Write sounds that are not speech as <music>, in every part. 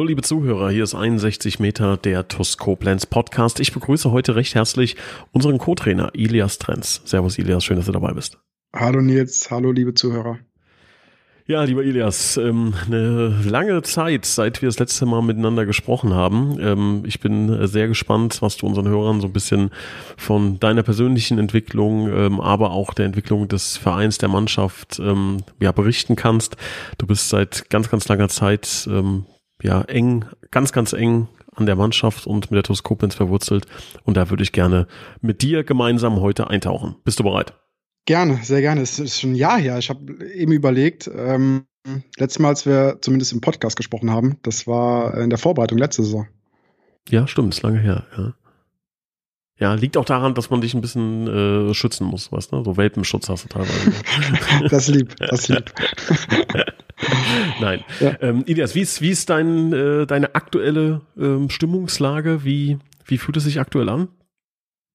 Hallo liebe Zuhörer, hier ist 61 Meter der TUS Koblenz Podcast. Ich begrüße heute recht herzlich unseren Co-Trainer Ilias Trenz. Servus Ilias, schön, dass du dabei bist. Hallo Nils, hallo liebe Zuhörer. Ja, lieber Ilias, ähm, eine lange Zeit, seit wir das letzte Mal miteinander gesprochen haben. Ähm, ich bin sehr gespannt, was du unseren Hörern so ein bisschen von deiner persönlichen Entwicklung, ähm, aber auch der Entwicklung des Vereins, der Mannschaft ja, berichten kannst. Du bist seit ganz, ganz langer Zeit ja eng, ganz, ganz eng an der Mannschaft und mit der TuS Koblenz verwurzelt. Und da würde ich gerne mit dir gemeinsam heute eintauchen. Bist du bereit? Gerne, sehr gerne. Es ist schon ein Jahr her. Ich habe eben überlegt, ähm, letztes Mal, als wir zumindest im Podcast gesprochen haben, das war in der Vorbereitung letzte Saison. Ja, stimmt, ist lange her, ja. Ja, liegt auch daran, dass man dich ein bisschen äh, schützen muss, weißt du? So Welpenschutz hast du teilweise. <laughs> das lieb, das lieb. <laughs> <laughs> Nein. Ja. Ähm, Ilias, wie ist, wie ist dein, äh, deine aktuelle ähm, Stimmungslage? Wie, wie fühlt es sich aktuell an?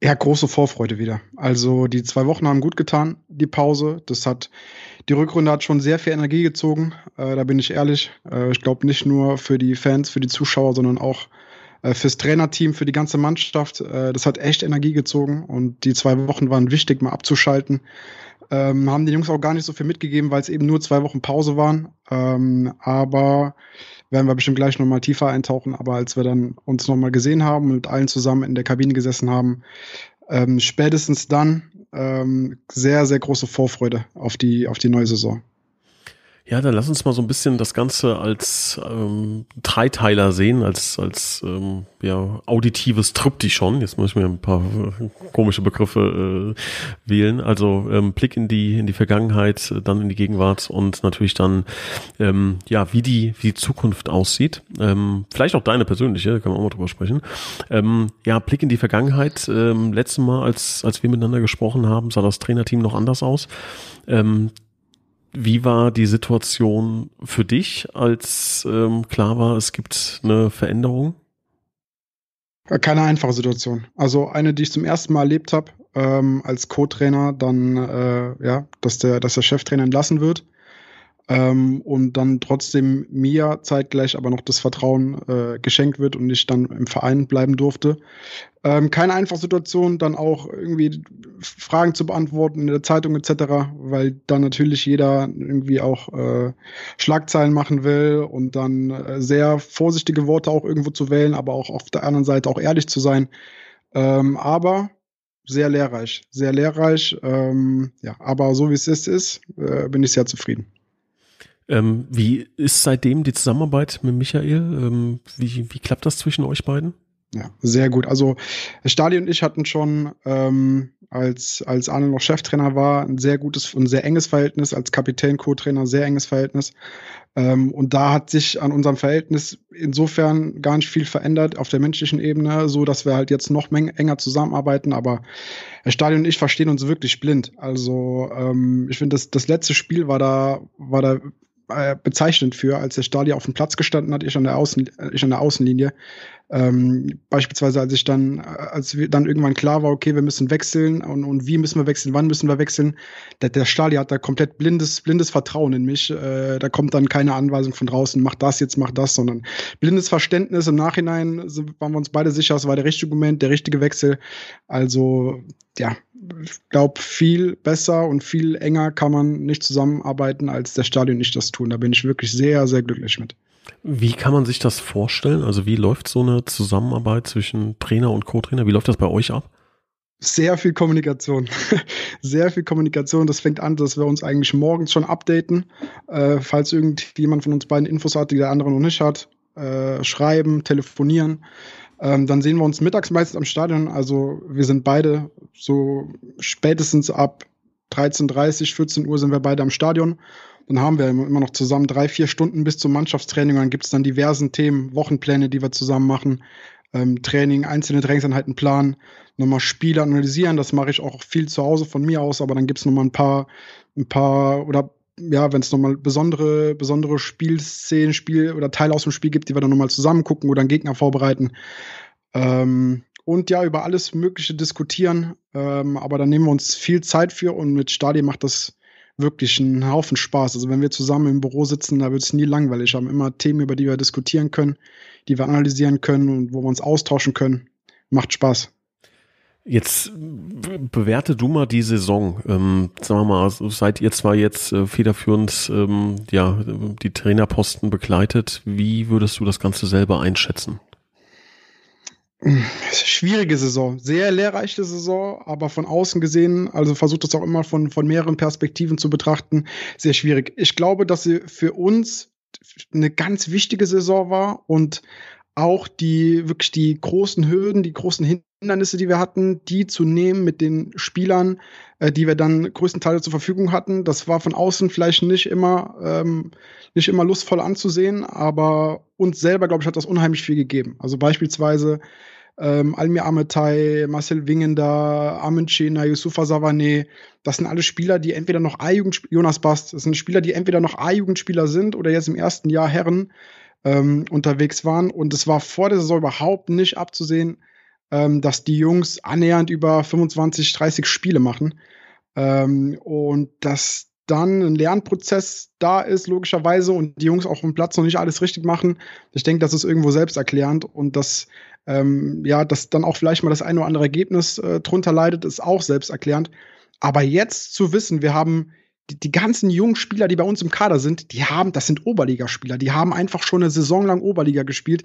Ja, große Vorfreude wieder. Also die zwei Wochen haben gut getan, die Pause. Das hat, die Rückrunde hat schon sehr viel Energie gezogen. Äh, da bin ich ehrlich. Äh, ich glaube nicht nur für die Fans, für die Zuschauer, sondern auch äh, fürs Trainerteam, für die ganze Mannschaft. Äh, das hat echt Energie gezogen und die zwei Wochen waren wichtig, mal abzuschalten. Ähm, haben die Jungs auch gar nicht so viel mitgegeben, weil es eben nur zwei Wochen Pause waren. Ähm, aber werden wir bestimmt gleich nochmal tiefer eintauchen. Aber als wir dann uns nochmal gesehen haben und mit allen zusammen in der Kabine gesessen haben, ähm, spätestens dann ähm, sehr, sehr große Vorfreude auf die, auf die neue Saison. Ja, dann lass uns mal so ein bisschen das Ganze als ähm, Dreiteiler sehen, als, als ähm, ja, auditives Triptychon. Jetzt muss ich mir ein paar äh, komische Begriffe äh, wählen. Also ähm, Blick in die, in die Vergangenheit, dann in die Gegenwart und natürlich dann, ähm, ja, wie die, wie die Zukunft aussieht. Ähm, vielleicht auch deine persönliche, kann man auch mal drüber sprechen. Ähm, ja, Blick in die Vergangenheit. Ähm, letztes Mal, als, als wir miteinander gesprochen haben, sah das Trainerteam noch anders aus. Ähm, wie war die Situation für dich, als ähm, klar war, es gibt eine Veränderung? Keine einfache Situation. Also eine, die ich zum ersten Mal erlebt habe, ähm, als Co-Trainer, dann äh, ja, dass der, dass der Cheftrainer entlassen wird ähm, und dann trotzdem mir zeitgleich aber noch das Vertrauen äh, geschenkt wird und ich dann im Verein bleiben durfte. Ähm, keine einfache Situation, dann auch irgendwie Fragen zu beantworten in der Zeitung etc., weil dann natürlich jeder irgendwie auch äh, Schlagzeilen machen will und dann äh, sehr vorsichtige Worte auch irgendwo zu wählen, aber auch auf der anderen Seite auch ehrlich zu sein. Ähm, aber sehr lehrreich, sehr lehrreich. Ähm, ja, aber so wie es ist, ist, äh, bin ich sehr zufrieden. Ähm, wie ist seitdem die Zusammenarbeit mit Michael? Ähm, wie, wie klappt das zwischen euch beiden? Ja, sehr gut. Also Stali und ich hatten schon, ähm, als, als Arne noch Cheftrainer war, ein sehr gutes und sehr enges Verhältnis, als Kapitän, Co-Trainer, sehr enges Verhältnis. Ähm, und da hat sich an unserem Verhältnis insofern gar nicht viel verändert auf der menschlichen Ebene, so dass wir halt jetzt noch enger zusammenarbeiten. Aber Stadion und ich verstehen uns wirklich blind. Also ähm, ich finde, das, das letzte Spiel war da, war da äh, bezeichnend für, als der Stali auf dem Platz gestanden hat, ich an der, Außen, ich an der Außenlinie. Ähm, beispielsweise, als ich dann, als wir dann irgendwann klar war, okay, wir müssen wechseln und, und wie müssen wir wechseln, wann müssen wir wechseln. Der, der Stali hat da komplett blindes, blindes Vertrauen in mich. Äh, da kommt dann keine Anweisung von draußen, mach das jetzt, mach das, sondern blindes Verständnis. Im Nachhinein waren wir uns beide sicher, es war der richtige Moment, der richtige Wechsel. Also, ja, ich glaube, viel besser und viel enger kann man nicht zusammenarbeiten, als der Stadion nicht das tun. Da bin ich wirklich sehr, sehr glücklich mit. Wie kann man sich das vorstellen? Also wie läuft so eine Zusammenarbeit zwischen Trainer und Co-Trainer? Wie läuft das bei euch ab? Sehr viel Kommunikation. <laughs> Sehr viel Kommunikation. Das fängt an, dass wir uns eigentlich morgens schon updaten, äh, falls irgendjemand von uns beiden Infos hat, die der andere noch nicht hat. Äh, schreiben, telefonieren. Ähm, dann sehen wir uns mittags meistens am Stadion. Also wir sind beide so spätestens ab 13.30, 14 Uhr sind wir beide am Stadion. Dann haben wir immer noch zusammen drei, vier Stunden bis zum Mannschaftstraining. dann gibt es dann diversen Themen, Wochenpläne, die wir zusammen machen. ähm, Training, einzelne Trainingseinheiten planen, nochmal Spiele analysieren. Das mache ich auch viel zu Hause von mir aus, aber dann gibt's nochmal ein paar, ein paar oder ja, wenn es nochmal besondere, besondere Spielszenen, Spiel oder Teile aus dem Spiel gibt, die wir dann nochmal zusammen gucken oder einen Gegner vorbereiten. Ähm, und ja, über alles Mögliche diskutieren. Ähm, aber dann nehmen wir uns viel Zeit für und mit Stadion macht das wirklich einen Haufen Spaß. Also wenn wir zusammen im Büro sitzen, da wird es nie langweilig. Wir haben immer Themen, über die wir diskutieren können, die wir analysieren können und wo wir uns austauschen können. Macht Spaß. Jetzt bewerte du mal die Saison. Ähm, sagen wir mal, seid ihr zwar jetzt äh, federführend ähm, ja, die Trainerposten begleitet, wie würdest du das Ganze selber einschätzen? Schwierige Saison, sehr lehrreiche Saison, aber von außen gesehen, also versucht das auch immer von, von mehreren Perspektiven zu betrachten, sehr schwierig. Ich glaube, dass sie für uns eine ganz wichtige Saison war und auch die wirklich die großen Hürden, die großen Hindernisse, die wir hatten, die zu nehmen mit den Spielern, äh, die wir dann größtenteils zur Verfügung hatten. Das war von außen vielleicht nicht immer ähm, nicht immer lustvoll anzusehen, aber uns selber, glaube ich, hat das unheimlich viel gegeben. Also beispielsweise ähm, Almir Ametai, Marcel Wingender, Armin Chena, Yusufa Savane, das sind alle Spieler, die entweder noch A-Jugend, Jonas Bast, das sind Spieler, die entweder noch A-Jugendspieler sind oder jetzt im ersten Jahr Herren ähm, unterwegs waren. Und es war vor der Saison überhaupt nicht abzusehen, ähm, dass die Jungs annähernd über 25, 30 Spiele machen. Ähm, und dass dann ein Lernprozess da ist, logischerweise, und die Jungs auch dem Platz noch nicht alles richtig machen. Ich denke, das ist irgendwo selbsterklärend und dass, ähm, ja, dass dann auch vielleicht mal das eine oder andere Ergebnis äh, drunter leidet, ist auch selbsterklärend. Aber jetzt zu wissen, wir haben die, die ganzen jungen Spieler, die bei uns im Kader sind, die haben, das sind Oberligaspieler, die haben einfach schon eine Saison lang Oberliga gespielt.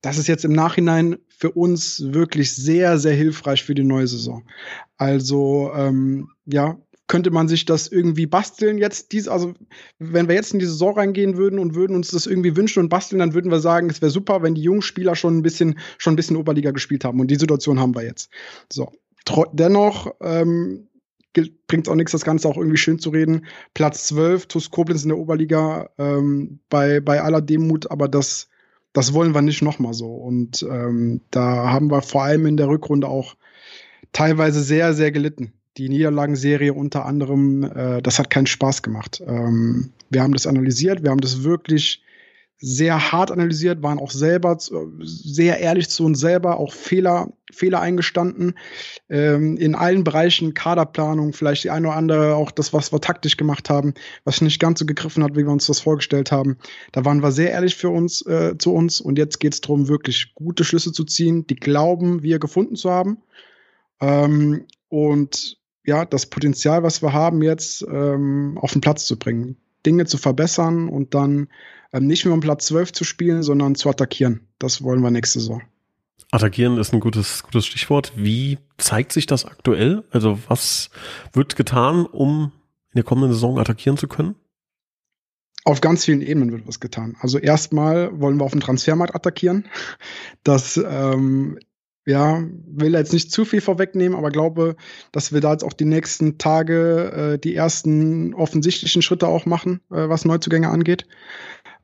Das ist jetzt im Nachhinein für uns wirklich sehr, sehr hilfreich für die neue Saison. Also, ähm, ja, könnte man sich das irgendwie basteln jetzt dies also wenn wir jetzt in die Saison reingehen würden und würden uns das irgendwie wünschen und basteln dann würden wir sagen es wäre super wenn die jungen Spieler schon ein bisschen schon ein bisschen Oberliga gespielt haben und die Situation haben wir jetzt so dennoch ähm, bringt es auch nichts, das Ganze auch irgendwie schön zu reden. Platz 12, TuS Koblenz in der Oberliga, ähm, bei, bei aller Demut, aber das, das wollen wir nicht nochmal so. Und ähm, da haben wir vor allem in der Rückrunde auch teilweise sehr, sehr gelitten. Die Niederlagenserie unter anderem, äh, das hat keinen Spaß gemacht. Ähm, wir haben das analysiert, wir haben das wirklich sehr hart analysiert, waren auch selber sehr ehrlich zu uns selber, auch Fehler, Fehler eingestanden. Ähm, in allen Bereichen Kaderplanung, vielleicht die eine oder andere, auch das, was wir taktisch gemacht haben, was nicht ganz so gegriffen hat, wie wir uns das vorgestellt haben. Da waren wir sehr ehrlich für uns, äh, zu uns und jetzt geht es darum, wirklich gute Schlüsse zu ziehen, die glauben, wir gefunden zu haben. Ähm, und ja, das Potenzial, was wir haben, jetzt ähm, auf den Platz zu bringen. Dinge zu verbessern und dann ähm, nicht mehr um Platz 12 zu spielen, sondern zu attackieren. Das wollen wir nächste Saison. Attackieren ist ein gutes, gutes Stichwort. Wie zeigt sich das aktuell? Also was wird getan, um in der kommenden Saison attackieren zu können? Auf ganz vielen Ebenen wird was getan. Also erstmal wollen wir auf dem Transfermarkt attackieren. Das ähm, ja, will jetzt nicht zu viel vorwegnehmen, aber glaube, dass wir da jetzt auch die nächsten Tage äh, die ersten offensichtlichen Schritte auch machen, äh, was Neuzugänge angeht.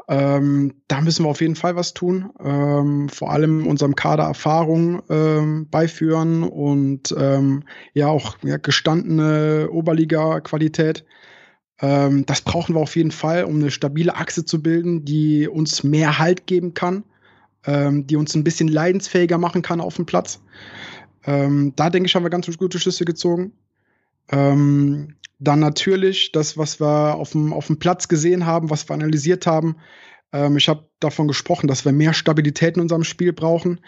Ähm, da müssen wir auf jeden Fall was tun. Ähm, vor allem unserem Kader Erfahrung ähm, beiführen und ähm, ja auch ja, gestandene Oberliga-Qualität. Ähm, das brauchen wir auf jeden Fall, um eine stabile Achse zu bilden, die uns mehr Halt geben kann ähm, die uns ein bisschen leidensfähiger machen kann auf dem Platz. Ähm, da denke ich, haben wir ganz gute Schlüsse gezogen. Ähm, dann natürlich das, was wir auf dem, auf dem Platz gesehen haben, was wir analysiert haben. Ähm, ich habe davon gesprochen, dass wir mehr Stabilität in unserem Spiel brauchen.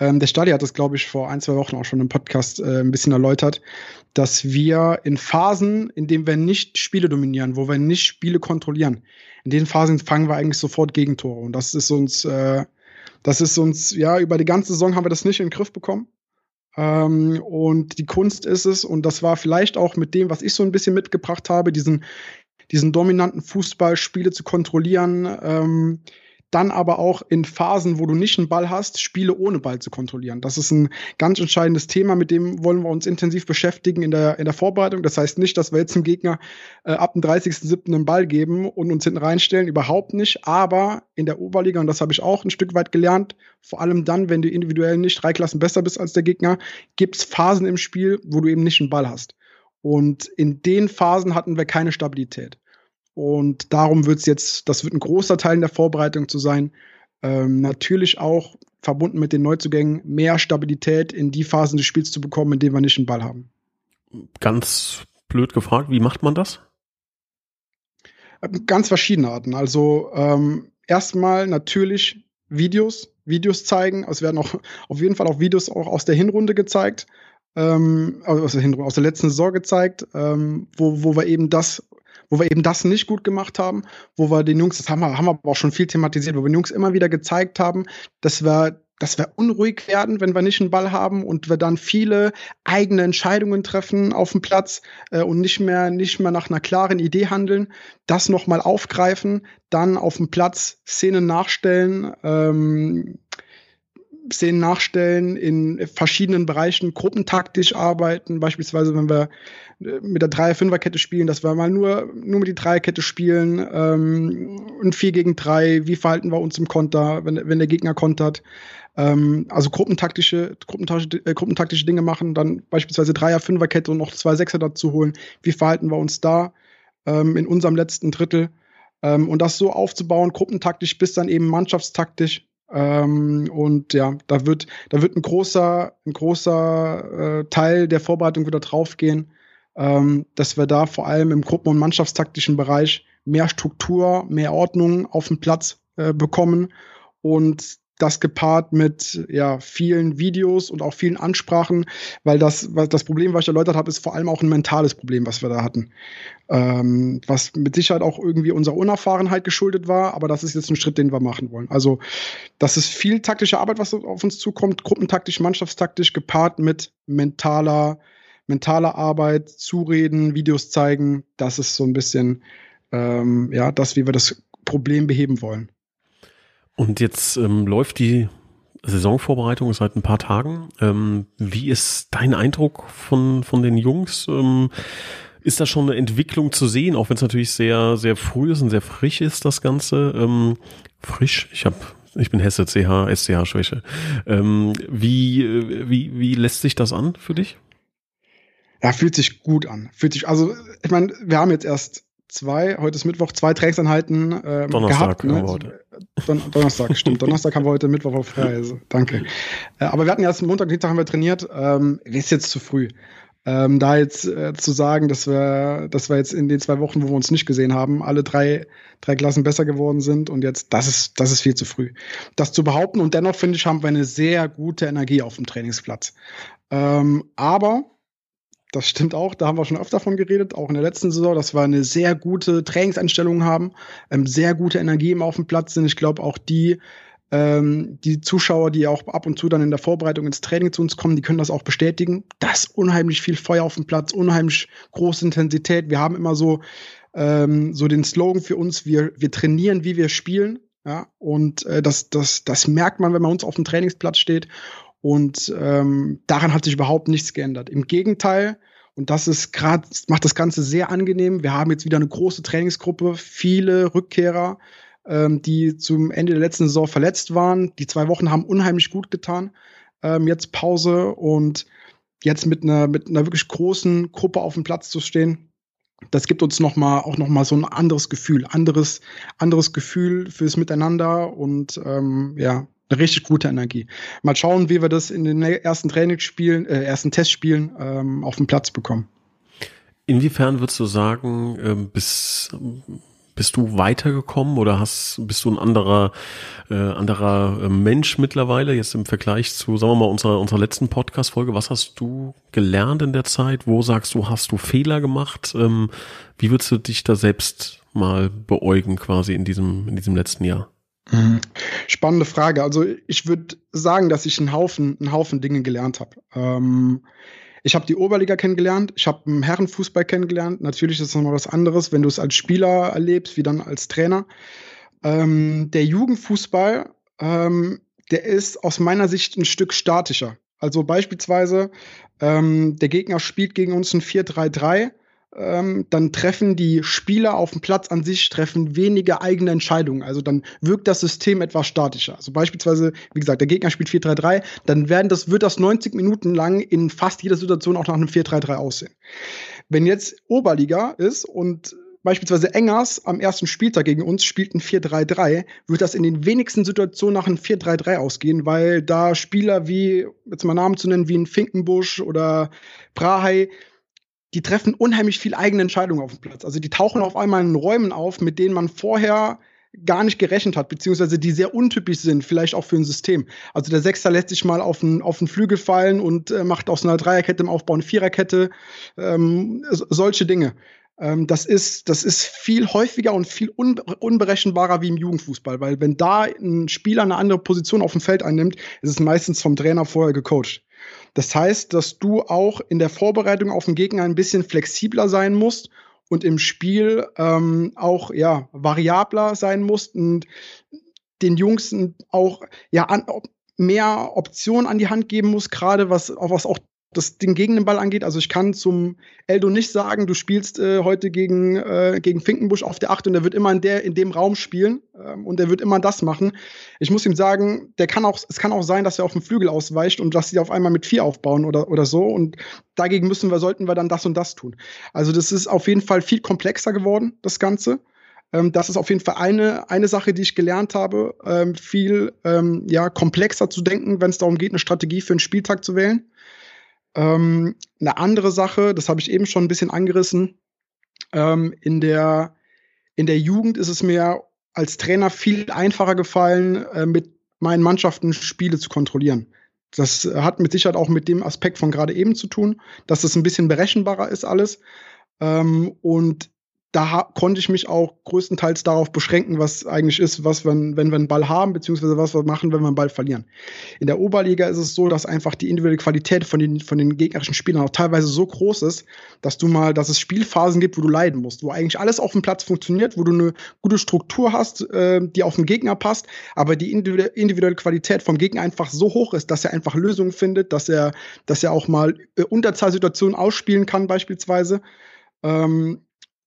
Ähm, der Stadi hat das, glaube ich, vor ein, zwei Wochen auch schon im Podcast äh, ein bisschen erläutert, dass wir in Phasen, in denen wir nicht Spiele dominieren, wo wir nicht Spiele kontrollieren, in den Phasen fangen wir eigentlich sofort Gegentore. Und das ist uns äh, das ist uns, ja, über die ganze Saison haben wir das nicht in den Griff bekommen. Ähm, und die Kunst ist es, und das war vielleicht auch mit dem, was ich so ein bisschen mitgebracht habe, diesen, diesen dominanten Fußball, Spiele zu kontrollieren, ähm, dann aber auch in Phasen, wo du nicht einen Ball hast, Spiele ohne Ball zu kontrollieren. Das ist ein ganz entscheidendes Thema, mit dem wollen wir uns intensiv beschäftigen in der, in der Vorbereitung. Das heißt nicht, dass wir jetzt dem Gegner äh, ab dem 30.07. einen Ball geben und uns hinten reinstellen, überhaupt nicht. Aber in der Oberliga, und das habe ich auch ein Stück weit gelernt, vor allem dann, wenn du individuell nicht drei Klassen besser bist als der Gegner, gibt es Phasen im Spiel, wo du eben nicht einen Ball hast. Und in den Phasen hatten wir keine Stabilität. Und darum wird es jetzt, das wird ein großer Teil in der Vorbereitung zu sein. Ähm, natürlich auch verbunden mit den Neuzugängen mehr Stabilität in die Phasen des Spiels zu bekommen, in denen wir nicht einen Ball haben. Ganz blöd gefragt, wie macht man das? Ganz verschiedene Arten. Also ähm, erstmal natürlich Videos, Videos zeigen. Es werden auch <laughs> auf jeden Fall auch Videos auch aus der Hinrunde gezeigt, ähm, aus, der Hinrunde, aus der letzten Saison gezeigt, ähm, wo, wo wir eben das wo wir eben das nicht gut gemacht haben, wo wir den Jungs, das haben wir, haben wir aber auch schon viel thematisiert, wo wir den Jungs immer wieder gezeigt haben, dass wir dass wir unruhig werden, wenn wir nicht einen Ball haben und wir dann viele eigene Entscheidungen treffen auf dem Platz äh, und nicht mehr, nicht mehr nach einer klaren Idee handeln, das nochmal aufgreifen, dann auf dem Platz Szenen nachstellen, ähm, Szenen nachstellen, in verschiedenen Bereichen gruppentaktisch arbeiten, beispielsweise wenn wir äh, mit der Dreier-Fünfer-Kette spielen, dass wir mal nur, nur mit die Dreierkette spielen, ähm, ein 4 gegen 3, wie verhalten wir uns im Konter, wenn, wenn der Gegner kontert. Ähm, also gruppentaktische, gruppentaktische, äh, gruppentaktische Dinge machen, dann beispielsweise Dreier-Fünfer-Kette und noch zwei Sechser dazu holen. Wie verhalten wir uns da ähm, in unserem letzten Drittel? Ähm, und das so aufzubauen, gruppentaktisch bis dann eben mannschaftstaktisch, ähm, und ja, da wird, da wird ein großer, ein großer äh, Teil der Vorbereitung wieder draufgehen, ähm, dass wir da vor allem im Gruppen- und Mannschaftstaktischen Bereich mehr Struktur, mehr Ordnung auf dem Platz äh, bekommen. Und das gepaart mit ja, vielen Videos und auch vielen Ansprachen, weil das, was das Problem, was ich erläutert habe, ist vor allem auch ein mentales Problem, was wir da hatten. Ähm, was mit Sicherheit auch irgendwie unserer Unerfahrenheit geschuldet war, aber das ist jetzt ein Schritt, den wir machen wollen. Also, das ist viel taktische Arbeit, was auf uns zukommt, gruppentaktisch, mannschaftstaktisch, gepaart mit mentaler, mentaler Arbeit, Zureden, Videos zeigen. Das ist so ein bisschen, ähm, ja, das, wie wir das Problem beheben wollen. Und jetzt ähm, läuft die Saisonvorbereitung seit ein paar Tagen. Ähm, wie ist dein Eindruck von, von den Jungs? Ähm, ist da schon eine Entwicklung zu sehen, auch wenn es natürlich sehr, sehr früh ist und sehr frisch ist, das Ganze? Ähm, frisch, ich habe ich bin Hesse, CH, SCH-Schwäche. Ähm, wie, wie, wie lässt sich das an für dich? Ja, fühlt sich gut an. Fühlt sich, also, ich meine, wir haben jetzt erst zwei, heute ist Mittwoch, zwei Trainingseinheiten ähm, Donnerstag gehabt. Ne? Heute. Don Donnerstag, stimmt. <laughs> Donnerstag haben wir heute Mittwoch auf frei. Also, danke. Äh, aber wir hatten erst Montag, Dienstag haben wir trainiert. Ähm, ist jetzt zu früh. Ähm, da jetzt äh, zu sagen, dass wir, dass wir jetzt in den zwei Wochen, wo wir uns nicht gesehen haben, alle drei, drei Klassen besser geworden sind und jetzt, das ist, das ist viel zu früh. Das zu behaupten und dennoch finde ich, haben wir eine sehr gute Energie auf dem Trainingsplatz. Ähm, aber das stimmt auch, da haben wir schon öfter von geredet, auch in der letzten Saison, dass wir eine sehr gute Trainingseinstellung haben, ähm, sehr gute Energie immer auf dem Platz sind. Ich glaube auch die, ähm, die Zuschauer, die auch ab und zu dann in der Vorbereitung ins Training zu uns kommen, die können das auch bestätigen. Das ist unheimlich viel Feuer auf dem Platz, unheimlich große Intensität. Wir haben immer so, ähm, so den Slogan für uns, wir, wir trainieren, wie wir spielen. Ja, und äh, das, das, das merkt man, wenn man uns auf dem Trainingsplatz steht. Und ähm, daran hat sich überhaupt nichts geändert. Im Gegenteil, und das ist gerade, macht das Ganze sehr angenehm. Wir haben jetzt wieder eine große Trainingsgruppe, viele Rückkehrer, ähm, die zum Ende der letzten Saison verletzt waren. Die zwei Wochen haben unheimlich gut getan. Ähm, jetzt Pause und jetzt mit einer, mit einer wirklich großen Gruppe auf dem Platz zu stehen, das gibt uns noch mal auch noch mal so ein anderes Gefühl, anderes anderes Gefühl fürs Miteinander und ähm, ja eine richtig gute Energie. Mal schauen, wie wir das in den ersten Trainingsspielen, äh, ersten Testspielen ähm, auf den Platz bekommen. Inwiefern würdest du sagen, äh, bis bist du weitergekommen oder hast bist du ein anderer äh, anderer äh, Mensch mittlerweile jetzt im Vergleich zu sagen wir mal unserer unserer letzten Podcast Folge was hast du gelernt in der Zeit wo sagst du hast du Fehler gemacht ähm, wie würdest du dich da selbst mal beäugen quasi in diesem in diesem letzten Jahr. Spannende Frage. Also ich würde sagen, dass ich einen Haufen, einen Haufen Dinge gelernt habe. Ähm, ich habe die Oberliga kennengelernt, ich habe einen Herrenfußball kennengelernt. Natürlich ist es nochmal was anderes, wenn du es als Spieler erlebst, wie dann als Trainer. Ähm, der Jugendfußball, ähm, der ist aus meiner Sicht ein Stück statischer. Also beispielsweise, ähm, der Gegner spielt gegen uns ein 4-3-3 ähm, dann treffen die Spieler auf dem Platz an sich treffen weniger eigene Entscheidungen. Also dann wirkt das System etwas statischer. Also beispielsweise, wie gesagt, der Gegner spielt 4-3-3, dann werden das, wird das 90 Minuten lang in fast jeder Situation auch nach einem 4-3-3 aussehen. Wenn jetzt Oberliga ist und beispielsweise Engers am ersten Spieltag gegen uns spielt ein 4-3-3, wird das in den wenigsten Situationen nach einem 4-3-3 ausgehen, weil da Spieler wie, jetzt mal Namen zu nennen, wie ein Finkenbusch oder Brahai, die treffen unheimlich viel eigene Entscheidungen auf dem Platz. Also die tauchen auf einmal in Räumen auf, mit denen man vorher gar nicht gerechnet hat, beziehungsweise die sehr untypisch sind, vielleicht auch für ein System. Also der Sechster lässt sich mal auf den, auf den Flügel fallen und äh, macht aus einer Dreierkette im Aufbau eine Viererkette, ähm, solche Dinge. Ähm, das, ist, das ist viel häufiger und viel un unberechenbarer wie im Jugendfußball, weil wenn da ein Spieler eine andere Position auf dem Feld einnimmt, ist es meistens vom Trainer vorher gecoacht. Das heißt, dass du auch in der Vorbereitung auf den Gegner ein bisschen flexibler sein musst und im Spiel ähm, auch ja variabler sein musst und den Jungs auch ja an, mehr Optionen an die Hand geben muss, gerade was, was auch das Ding gegen den Ball angeht. Also ich kann zum Eldo nicht sagen, du spielst äh, heute gegen, äh, gegen Finkenbusch auf der Acht und er wird immer in, der, in dem Raum spielen ähm, und er wird immer das machen. Ich muss ihm sagen, der kann auch, es kann auch sein, dass er auf dem Flügel ausweicht und dass sie auf einmal mit vier aufbauen oder, oder so. Und dagegen müssen wir, sollten wir dann das und das tun. Also das ist auf jeden Fall viel komplexer geworden, das Ganze. Ähm, das ist auf jeden Fall eine, eine Sache, die ich gelernt habe, ähm, viel ähm, ja, komplexer zu denken, wenn es darum geht, eine Strategie für einen Spieltag zu wählen. Ähm, eine andere Sache, das habe ich eben schon ein bisschen angerissen, ähm, in, der, in der Jugend ist es mir als Trainer viel einfacher gefallen, äh, mit meinen Mannschaften Spiele zu kontrollieren. Das hat mit Sicherheit auch mit dem Aspekt von gerade eben zu tun, dass es ein bisschen berechenbarer ist alles. Ähm, und da konnte ich mich auch größtenteils darauf beschränken, was eigentlich ist, was wir, wenn wir einen Ball haben, beziehungsweise was wir machen, wenn wir einen Ball verlieren. In der Oberliga ist es so, dass einfach die individuelle Qualität von den, von den gegnerischen Spielern auch teilweise so groß ist, dass du mal, dass es Spielphasen gibt, wo du leiden musst, wo eigentlich alles auf dem Platz funktioniert, wo du eine gute Struktur hast, äh, die auf den Gegner passt, aber die individuelle Qualität vom Gegner einfach so hoch ist, dass er einfach Lösungen findet, dass er, dass er auch mal äh, Unterzahlsituationen ausspielen kann, beispielsweise. Ähm,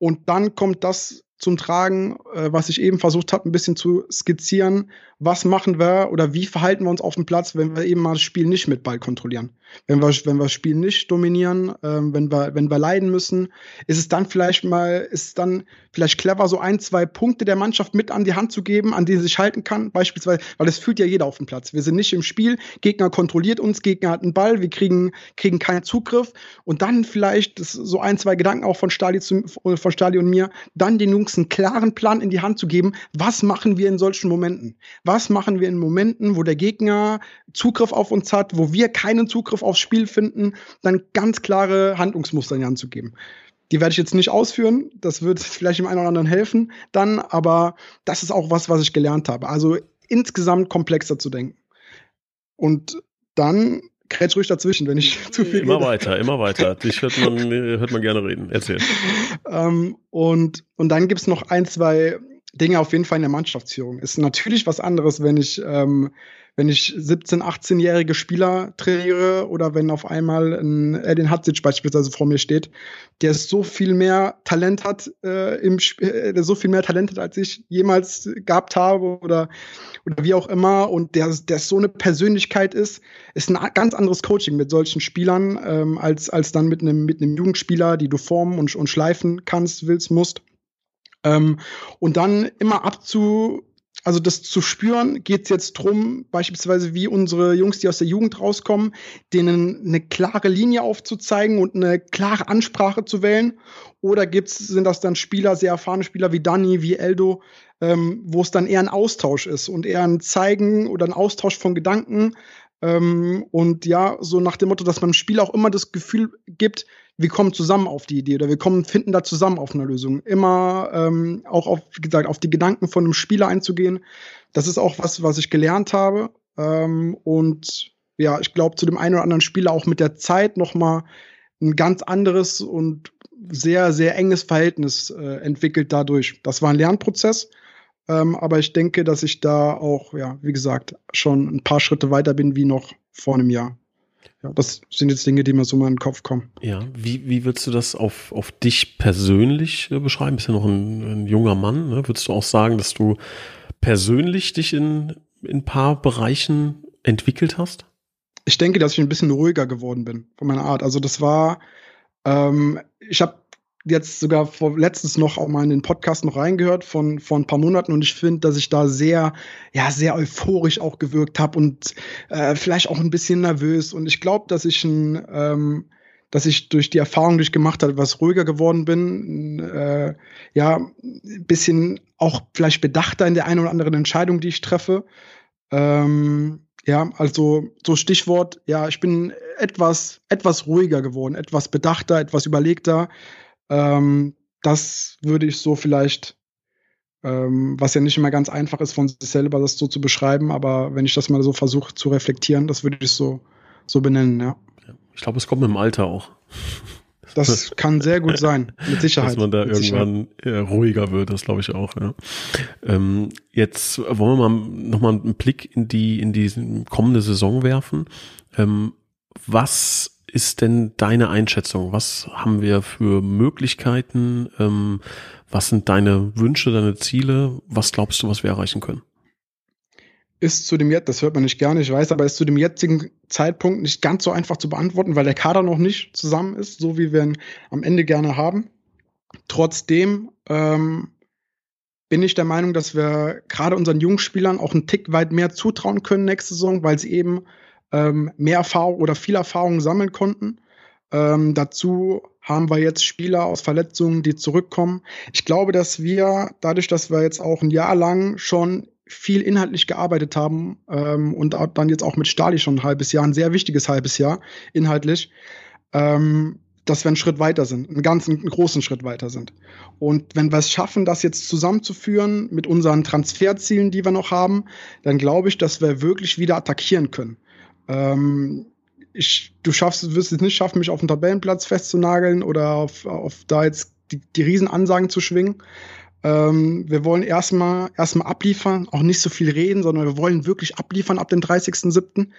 und dann kommt das zum Tragen, äh, was ich eben versucht habe, ein bisschen zu skizzieren. Was machen wir oder wie verhalten wir uns auf dem Platz, wenn wir eben mal das Spiel nicht mit Ball kontrollieren? Wenn wir, wenn wir das Spiel nicht dominieren, äh, wenn, wir, wenn wir leiden müssen, ist es dann vielleicht mal, ist dann vielleicht clever, so ein, zwei Punkte der Mannschaft mit an die Hand zu geben, an die sie sich halten kann, beispielsweise, weil es fühlt ja jeder auf dem Platz. Wir sind nicht im Spiel, Gegner kontrolliert uns, Gegner hat einen Ball, wir kriegen, kriegen keinen Zugriff und dann vielleicht so ein, zwei Gedanken auch von Stali, zu, von Stali und mir, dann den Jungs einen klaren Plan in die Hand zu geben, was machen wir in solchen Momenten? Was machen wir in Momenten, wo der Gegner Zugriff auf uns hat, wo wir keinen Zugriff aufs Spiel finden, dann ganz klare Handlungsmuster in die Hand zu geben. Die werde ich jetzt nicht ausführen, das wird vielleicht dem einen oder anderen helfen dann, aber das ist auch was, was ich gelernt habe. Also insgesamt komplexer zu denken. Und dann kretsch ruhig dazwischen, wenn ich <laughs> zu viel Immer rede. weiter, immer weiter. Dich hört man, <laughs> hört man gerne reden. Erzähl. ähm, und, und dann gibt es noch ein, zwei Dinge auf jeden Fall in der Mannschaftsführung. Ist natürlich was anderes, wenn ich ähm, wenn ich 17-, 18-jährige Spieler trainiere oder wenn auf einmal ein Edin Hatzic beispielsweise vor mir steht, der so viel mehr Talent hat, äh, im äh, der so viel mehr Talent hat, als ich jemals gehabt habe oder, oder wie auch immer und der, der so eine Persönlichkeit ist, ist ein ganz anderes Coaching mit solchen Spielern ähm, als, als dann mit einem, mit einem Jugendspieler, die du formen und, und schleifen kannst, willst, musst. Ähm, und dann immer abzu, also das zu spüren, geht es jetzt drum, beispielsweise wie unsere Jungs, die aus der Jugend rauskommen, denen eine klare Linie aufzuzeigen und eine klare Ansprache zu wählen. Oder gibt's, sind das dann Spieler, sehr erfahrene Spieler wie Dani, wie Eldo, ähm, wo es dann eher ein Austausch ist und eher ein Zeigen oder ein Austausch von Gedanken. Ähm, und ja, so nach dem Motto, dass man dem Spiel auch immer das Gefühl gibt, wir kommen zusammen auf die Idee oder wir kommen, finden da zusammen auf eine Lösung. Immer ähm, auch auf, wie gesagt, auf die Gedanken von einem Spieler einzugehen. Das ist auch was, was ich gelernt habe. Ähm, und ja, ich glaube, zu dem einen oder anderen Spieler auch mit der Zeit nochmal ein ganz anderes und sehr, sehr enges Verhältnis äh, entwickelt dadurch. Das war ein Lernprozess. Ähm, aber ich denke, dass ich da auch, ja, wie gesagt, schon ein paar Schritte weiter bin wie noch vor einem Jahr. Ja, das sind jetzt Dinge, die mir so mal in den Kopf kommen. Ja, wie, wie würdest du das auf, auf dich persönlich äh, beschreiben? Bist ja noch ein, ein junger Mann. Ne? Würdest du auch sagen, dass du persönlich dich in, in ein paar Bereichen entwickelt hast? Ich denke, dass ich ein bisschen ruhiger geworden bin von meiner Art. Also das war, ähm, ich habe jetzt sogar vor letztens noch auch mal in den Podcast noch reingehört von von ein paar Monaten und ich finde, dass ich da sehr ja sehr euphorisch auch gewirkt habe und äh, vielleicht auch ein bisschen nervös und ich glaube, dass ich ein ähm, dass ich durch die Erfahrung, die ich gemacht habe, etwas ruhiger geworden bin, äh, ja, ein bisschen auch vielleicht bedachter in der einen oder anderen Entscheidung, die ich treffe. Ähm, ja, also so Stichwort, ja, ich bin etwas, etwas ruhiger geworden, etwas bedachter, etwas überlegter. Ähm, das würde ich so vielleicht, ähm, was ja nicht immer ganz einfach ist, von sich selber das so zu beschreiben, aber wenn ich das mal so versuche zu reflektieren, das würde ich so, so benennen, ja. Ich glaube, es kommt mit dem Alter auch. Das <laughs> kann sehr gut sein, mit Sicherheit. Dass man da irgendwann ruhiger wird, das glaube ich auch. Ja. Ähm, jetzt wollen wir mal nochmal einen Blick in die, in die kommende Saison werfen. Ähm, was ist denn deine Einschätzung? Was haben wir für Möglichkeiten? Ähm, was sind deine Wünsche, deine Ziele? Was glaubst du, was wir erreichen können? Ist zu dem jetzt, das hört man nicht gerne, ich weiß, aber ist zu dem jetzigen Zeitpunkt nicht ganz so einfach zu beantworten, weil der Kader noch nicht zusammen ist, so wie wir ihn am Ende gerne haben. Trotzdem ähm, bin ich der Meinung, dass wir gerade unseren Jungspielern auch einen Tick weit mehr zutrauen können nächste Saison, weil sie eben ähm, mehr Erfahrung oder viel Erfahrung sammeln konnten. Ähm, dazu haben wir jetzt Spieler aus Verletzungen, die zurückkommen. Ich glaube, dass wir, dadurch, dass wir jetzt auch ein Jahr lang schon viel inhaltlich gearbeitet haben ähm, und dann jetzt auch mit Stali schon ein halbes Jahr, ein sehr wichtiges halbes Jahr inhaltlich, ähm, dass wir einen Schritt weiter sind, einen ganzen einen großen Schritt weiter sind. Und wenn wir es schaffen, das jetzt zusammenzuführen mit unseren Transferzielen, die wir noch haben, dann glaube ich, dass wir wirklich wieder attackieren können. Ähm, ich, du schaffst, wirst es nicht schaffen, mich auf den Tabellenplatz festzunageln oder auf, auf da jetzt die, die Riesenansagen zu schwingen. Ähm, wir wollen erstmal erstmal abliefern, auch nicht so viel reden, sondern wir wollen wirklich abliefern ab dem 30.07.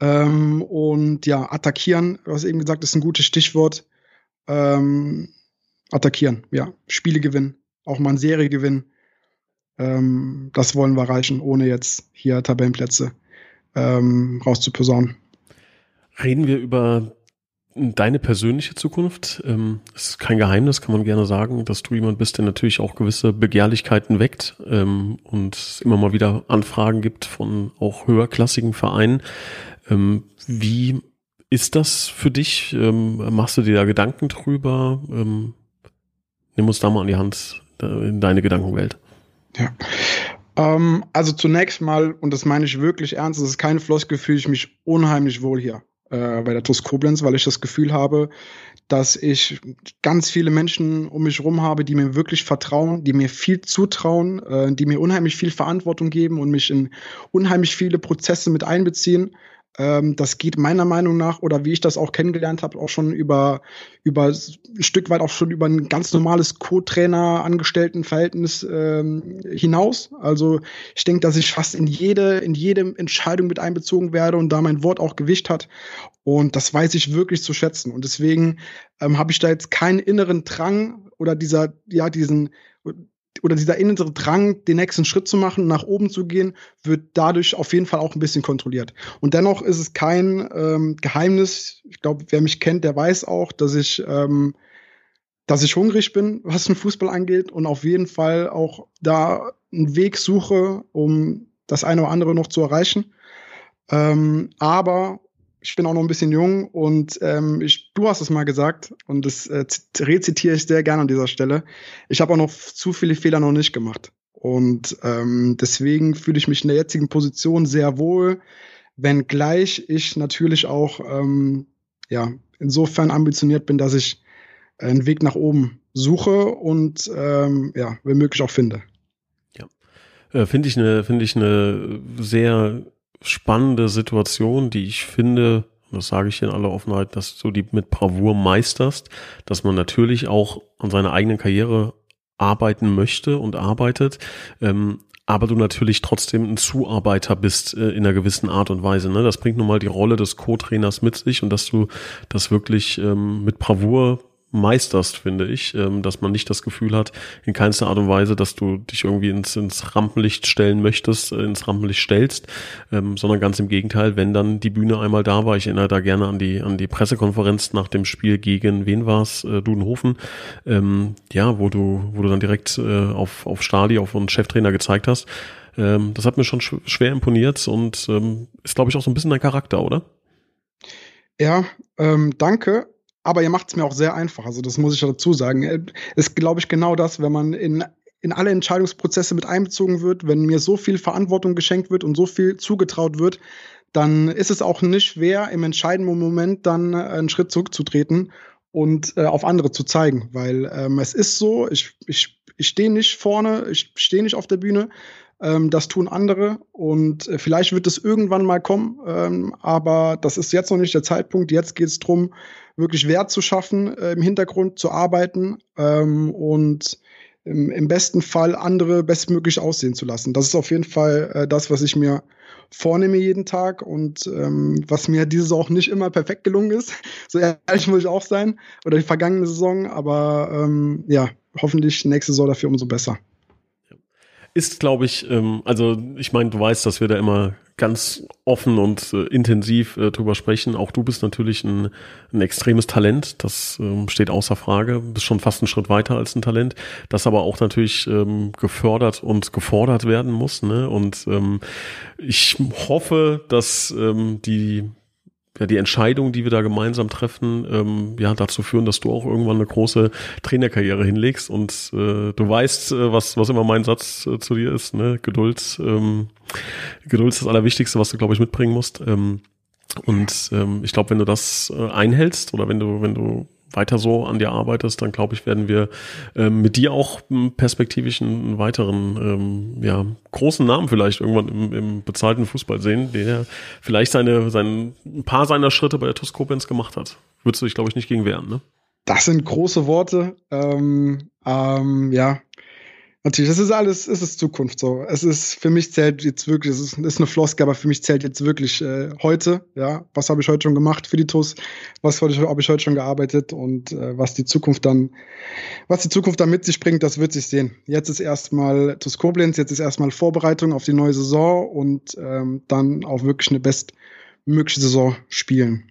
Ähm, und ja, attackieren, du hast eben gesagt, ist ein gutes Stichwort. Ähm, attackieren, ja. Spiele gewinnen, auch mal eine Serie gewinnen. Ähm, das wollen wir erreichen, ohne jetzt hier Tabellenplätze ähm, rauszuposaunen. Reden wir über deine persönliche Zukunft. Ähm, ist kein Geheimnis, kann man gerne sagen, dass du jemand bist, der natürlich auch gewisse Begehrlichkeiten weckt ähm, und es immer mal wieder Anfragen gibt von auch höherklassigen Vereinen. Ähm, wie ist das für dich? Ähm, machst du dir da Gedanken drüber? Ähm, nimm uns da mal an die Hand in deine Gedankenwelt. Ja, ähm, also zunächst mal, und das meine ich wirklich ernst, das ist keine Floskel, fühle ich mich unheimlich wohl hier äh, bei der TUS Koblenz, weil ich das Gefühl habe, dass ich ganz viele Menschen um mich herum habe, die mir wirklich vertrauen, die mir viel zutrauen, äh, die mir unheimlich viel Verantwortung geben und mich in unheimlich viele Prozesse mit einbeziehen. Ähm, das geht meiner Meinung nach, oder wie ich das auch kennengelernt habe, auch schon über, über ein Stück weit auch schon über ein ganz normales Co-Trainer-Angestellten-Verhältnis ähm, hinaus. Also ich denke, dass ich fast in jede, in jede Entscheidung mit einbezogen werde und da mein Wort auch Gewicht hat. Und das weiß ich wirklich zu schätzen. Und deswegen ähm, habe ich da jetzt keinen inneren Drang oder dieser, ja, diesen oder dieser innere Drang, den nächsten Schritt zu machen, nach oben zu gehen, wird dadurch auf jeden Fall auch ein bisschen kontrolliert. Und dennoch ist es kein ähm, Geheimnis. Ich glaube, wer mich kennt, der weiß auch, dass ich, ähm, dass ich hungrig bin, was den Fußball angeht und auf jeden Fall auch da einen Weg suche, um das eine oder andere noch zu erreichen. Ähm, aber ich bin auch noch ein bisschen jung und ähm, ich, du hast es mal gesagt und das äh, rezitiere ich sehr gerne an dieser Stelle. Ich habe auch noch zu viele Fehler noch nicht gemacht. Und ähm, deswegen fühle ich mich in der jetzigen Position sehr wohl, wenngleich ich natürlich auch ähm, ja, insofern ambitioniert bin, dass ich einen Weg nach oben suche und ähm, ja, wenn möglich auch finde. Ja. Äh, finde ich eine, finde ich eine sehr spannende Situation, die ich finde, das sage ich in aller Offenheit, dass du die mit Bravour meisterst, dass man natürlich auch an seiner eigenen Karriere arbeiten möchte und arbeitet. Ähm, aber du natürlich trotzdem ein Zuarbeiter bist äh, in einer gewissen Art und Weise. Ne? Das bringt nun mal die Rolle des Co-Trainers mit sich und dass du das wirklich ähm, mit Bravour meisterst, finde ich, ähm, dass man nicht das Gefühl hat, in keinster Art und Weise, dass du dich irgendwie ins, ins Rampenlicht stellen möchtest, äh, ins Rampenlicht stellst, ähm, sondern ganz im Gegenteil, wenn dann die Bühne einmal da war, ich erinnere da gerne an die, an die Pressekonferenz nach dem Spiel gegen, wen war's, äh, Dudenhofen, ähm, ja, wo du, wo du dann direkt äh, auf, auf Stadi, auf einen Cheftrainer gezeigt hast, ähm, das hat mir schon sch schwer imponiert und ähm, ist, glaube ich, auch so ein bisschen dein Charakter, oder? Ja, ähm, danke. Aber ihr macht es mir auch sehr einfach. Also das muss ich dazu sagen. Äh, ist, glaube ich, genau das, wenn man in, in alle Entscheidungsprozesse mit einbezogen wird, wenn mir so viel Verantwortung geschenkt wird und so viel zugetraut wird, dann ist es auch nicht schwer, im entscheidenden Moment dann äh, einen Schritt zurückzutreten und äh, auf andere zu zeigen. Weil ähm, es ist so, ich, ich, ich stehe nicht vorne, ich stehe nicht auf der Bühne, ähm, das tun andere und äh, vielleicht wird es irgendwann mal kommen, ähm, aber das ist jetzt noch nicht der Zeitpunkt. Jetzt geht es darum, wirklich Wert zu schaffen, äh, im Hintergrund zu arbeiten ähm, und im, im, besten Fall andere bestmöglich aussehen zu lassen. Das ist auf jeden Fall äh, das, was ich mir vornehme jeden Tag und ähm, was mir diese Saison auch nicht immer perfekt gelungen ist. <laughs> So ehrlich muss ich auch sein. Oder die vergangene Saison, aber ähm, ja, hoffentlich nächste Saison dafür umso besser ist, glaube ich, ähm, also ich meine, du weißt, dass wir da immer ganz offen und äh, intensiv äh, drüber sprechen. Auch du bist natürlich ein, ein extremes Talent, das ähm, steht außer Frage. Bist schon fast einen Schritt weiter als ein Talent, das aber auch natürlich ähm, gefördert und gefordert werden muss. Ne? Und ähm, ich hoffe, dass ähm, die ja, die Entscheidungen, die wir da gemeinsam treffen, ähm, ja, dazu führen, dass du auch irgendwann eine große Trainerkarriere hinlegst und äh, du weißt, äh, was, was immer mein Satz äh, zu dir ist, ne? Geduld, ähm, Geduld ist das Allerwichtigste, was du, glaube ich, mitbringen musst. Ähm, und ähm, ich glaube, wenn du das äh, einhältst oder wenn du, wenn du weiter so an dir arbeitest, dann glaube ich, werden wir ähm, mit dir auch perspektivisch einen weiteren, ähm, ja, großen Namen vielleicht irgendwann im, im bezahlten Fußball sehen, der vielleicht seine, sein, ein paar seiner Schritte bei der TuS gemacht hat. Würdest du dich, glaube ich, nicht gegen wehren, ne? Das sind große Worte. Ähm, ähm, ja, Natürlich, das ist alles, es ist Zukunft so. Es ist, für mich zählt jetzt wirklich, es ist, ist eine Floske, aber für mich zählt jetzt wirklich äh, heute, ja, was habe ich heute schon gemacht für die TUS, was habe ich heute schon gearbeitet und äh, was die Zukunft dann, was die Zukunft dann mit sich bringt, das wird sich sehen. Jetzt ist erstmal TUS Koblenz, jetzt ist erstmal Vorbereitung auf die neue Saison und ähm, dann auch wirklich eine bestmögliche Saison spielen.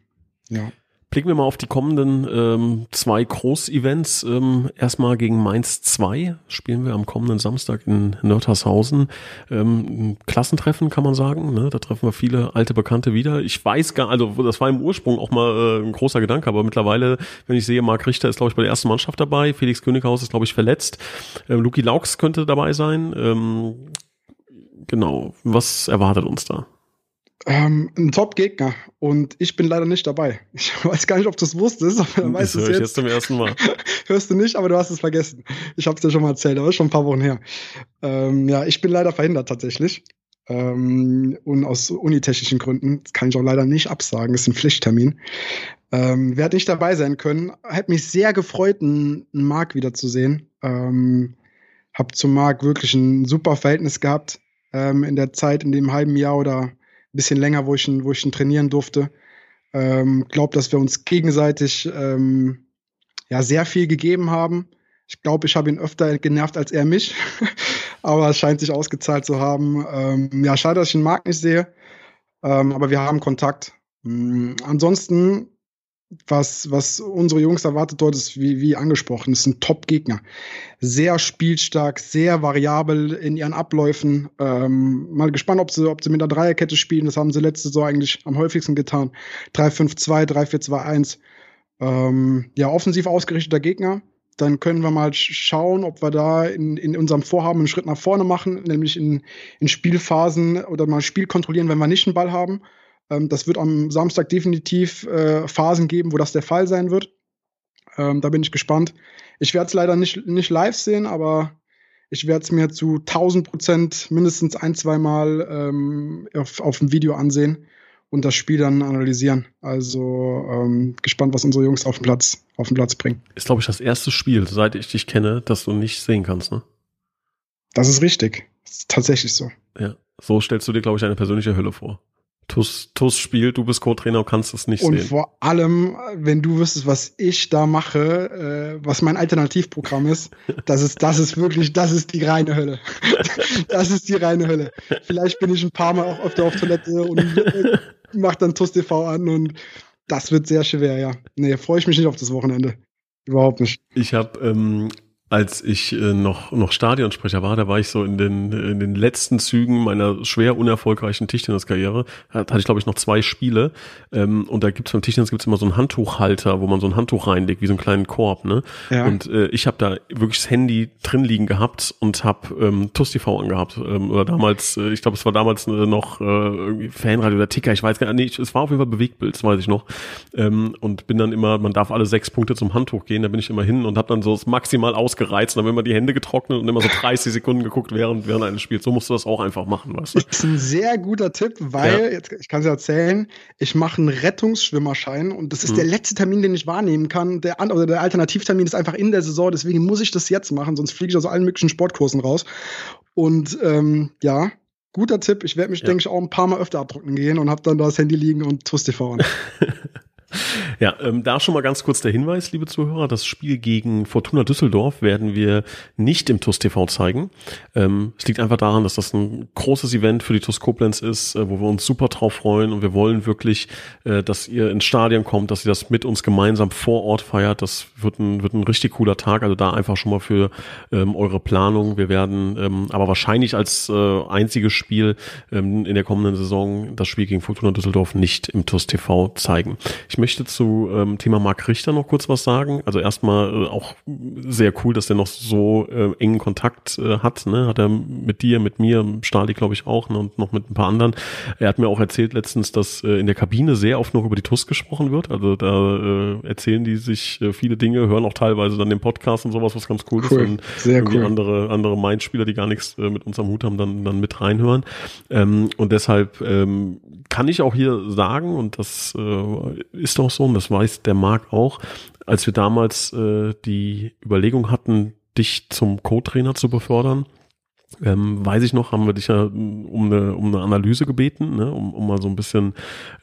Ja. Blicken wir mal auf die kommenden ähm, zwei Groß-Events. Ähm, erstmal gegen Mainz 2 spielen wir am kommenden Samstag in Nördtershausen. Ähm, Klassentreffen kann man sagen. Ne? Da treffen wir viele alte Bekannte wieder. Ich weiß gar, also das war im Ursprung auch mal äh, ein großer Gedanke, aber mittlerweile, wenn ich sehe, Marc Richter ist glaube ich bei der ersten Mannschaft dabei. Felix Könighaus ist glaube ich verletzt. Ähm, Luki Laux könnte dabei sein. Ähm, genau. Was erwartet uns da? Ähm, ein Top-Gegner und ich bin leider nicht dabei. Ich <laughs> weiß gar nicht, ob du es wusstest, aber das weißt höre ich jetzt zum ersten Mal. <laughs> Hörst du nicht, aber du hast es vergessen. Ich habe es dir schon mal erzählt, aber ist schon ein paar Wochen her. Ähm, ja, ich bin leider verhindert tatsächlich. Ähm, und aus unitechnischen Gründen, das kann ich auch leider nicht absagen, das ist ein Pflichttermin. Ähm, werde nicht dabei sein können. Hätte mich sehr gefreut, einen, Marc wiederzusehen. Ähm, hab zum Marc wirklich ein super Verhältnis gehabt ähm, in der Zeit, in dem halben Jahr oder bisschen länger, wo ich ihn, wo ich ihn trainieren durfte. Ähm, glaube, dass wir uns gegenseitig ähm, ja sehr viel gegeben haben. Ich glaube, ich habe ihn öfter genervt als er mich, <laughs> aber es scheint sich ausgezahlt zu haben. Ähm, ja, schade, dass ich den Markt nicht sehe, ähm, aber wir haben Kontakt. Ähm, ansonsten was, was unsere Jungs erwartet dort ist, wie, wie angesprochen, ist ein Top-Gegner. Sehr spielstark, sehr variabel in ihren Abläufen. Ähm, mal gespannt, ob sie, ob sie mit einer Dreierkette spielen. Das haben sie letzte Saison eigentlich am häufigsten getan. 3-5-2, 3-4-2-1. Ähm, ja, offensiv ausgerichteter Gegner. Dann können wir mal schauen, ob wir da in, in unserem Vorhaben einen Schritt nach vorne machen, nämlich in, in Spielphasen oder mal Spiel kontrollieren, wenn wir nicht einen Ball haben ähm, das wird am Samstag definitiv äh, Phasen geben, wo das der Fall sein wird. Ähm, da bin ich gespannt. Ich werde es leider nicht, nicht live sehen, aber ich werde es mir zu 1000 Prozent mindestens ein, zwei Mal ähm, auf, auf dem Video ansehen und das Spiel dann analysieren. Also ähm, gespannt, was unsere Jungs auf dem Platz, auf den Platz bringen. Ist, glaube ich, das erste Spiel, seit ich dich kenne, das du nicht sehen kannst, ne? Das ist richtig. Das ist tatsächlich so. Ja. So stellst du dir, glaube ich, eine persönliche Hölle vor. TUS, TUS spielt, du bist Co-Trainer und kannst es nicht und sehen. Und vor allem, wenn du wüsstest, was ich da mache, äh, was mein Alternativprogramm ist, das ist, das ist wirklich, das ist die reine Hölle. <laughs> das ist die reine Hölle. Vielleicht bin ich ein paar Mal auch öfter auf Toilette und mach dann TUS TV an und das wird sehr schwer, ja. Nee, freue ich mich nicht auf das Wochenende. Überhaupt nicht. Ich habe ähm, als ich äh, noch, noch Stadionsprecher war, da war ich so in den, in den letzten Zügen meiner schwer unerfolgreichen Tischtenniskarriere, hatte ich glaube ich noch zwei Spiele. Ähm, und da gibt's beim Tischtennis gibt's immer so einen Handtuchhalter, wo man so ein Handtuch reinlegt, wie so einen kleinen Korb, ne? Ja. Und äh, ich habe da wirklich das Handy drin liegen gehabt und habe ähm, TUS TV angehabt. Ähm, oder damals, äh, ich glaube es war damals äh, noch äh, irgendwie Fanradio oder Ticker, ich weiß gar nicht, nee, es war auf jeden Fall Bewegtbild, das weiß ich noch. Ähm, und bin dann immer, man darf alle sechs Punkte zum Handtuch gehen, da bin ich immer hin und habe dann so das maximal ausgereicht gereizt und dann immer die Hände getrocknet und immer so 30 Sekunden geguckt während, während eines Spiels. So musst du das auch einfach machen, weißt du? Das ist ein sehr guter Tipp, weil, ja. jetzt, ich kann es erzählen, ich mache einen Rettungsschwimmerschein und das ist hm. der letzte Termin, den ich wahrnehmen kann. Der, oder der Alternativtermin ist einfach in der Saison, deswegen muss ich das jetzt machen, sonst fliege ich aus allen möglichen Sportkursen raus. Und ähm, ja, guter Tipp. Ich werde mich, ja. denke ich, auch ein paar Mal öfter abdrucken gehen und habe dann da das Handy liegen und TUS TV an. <laughs> Ja, ähm, da schon mal ganz kurz der Hinweis, liebe Zuhörer, das Spiel gegen Fortuna Düsseldorf werden wir nicht im TUS TV zeigen. Ähm, es liegt einfach daran, dass das ein großes Event für die TUS Koblenz ist, äh, wo wir uns super drauf freuen und wir wollen wirklich, äh, dass ihr ins Stadion kommt, dass ihr das mit uns gemeinsam vor Ort feiert. Das wird ein, wird ein richtig cooler Tag, also da einfach schon mal für ähm, eure Planung. Wir werden ähm, aber wahrscheinlich als äh, einziges Spiel ähm, in der kommenden Saison das Spiel gegen Fortuna Düsseldorf nicht im TUS TV zeigen. Ich möchte zu ähm, Thema Marc Richter noch kurz was sagen. Also erstmal äh, auch sehr cool, dass der noch so äh, engen Kontakt äh, hat. Ne? Hat er mit dir, mit mir, Stali glaube ich auch ne? und noch mit ein paar anderen. Er hat mir auch erzählt letztens, dass äh, in der Kabine sehr oft noch über die TUS gesprochen wird. Also da äh, erzählen die sich äh, viele Dinge, hören auch teilweise dann den Podcast und sowas, was ganz cool, cool. ist. Und sehr cool. andere, andere Mindspieler, die gar nichts äh, mit uns am Hut haben, dann, dann mit reinhören. Ähm, und deshalb ähm, kann ich auch hier sagen, und das äh, ist auch so, und das weiß der Marc auch, als wir damals äh, die Überlegung hatten, dich zum Co-Trainer zu befördern, ähm, weiß ich noch, haben wir dich ja um eine, um eine Analyse gebeten, ne, um, um mal so ein bisschen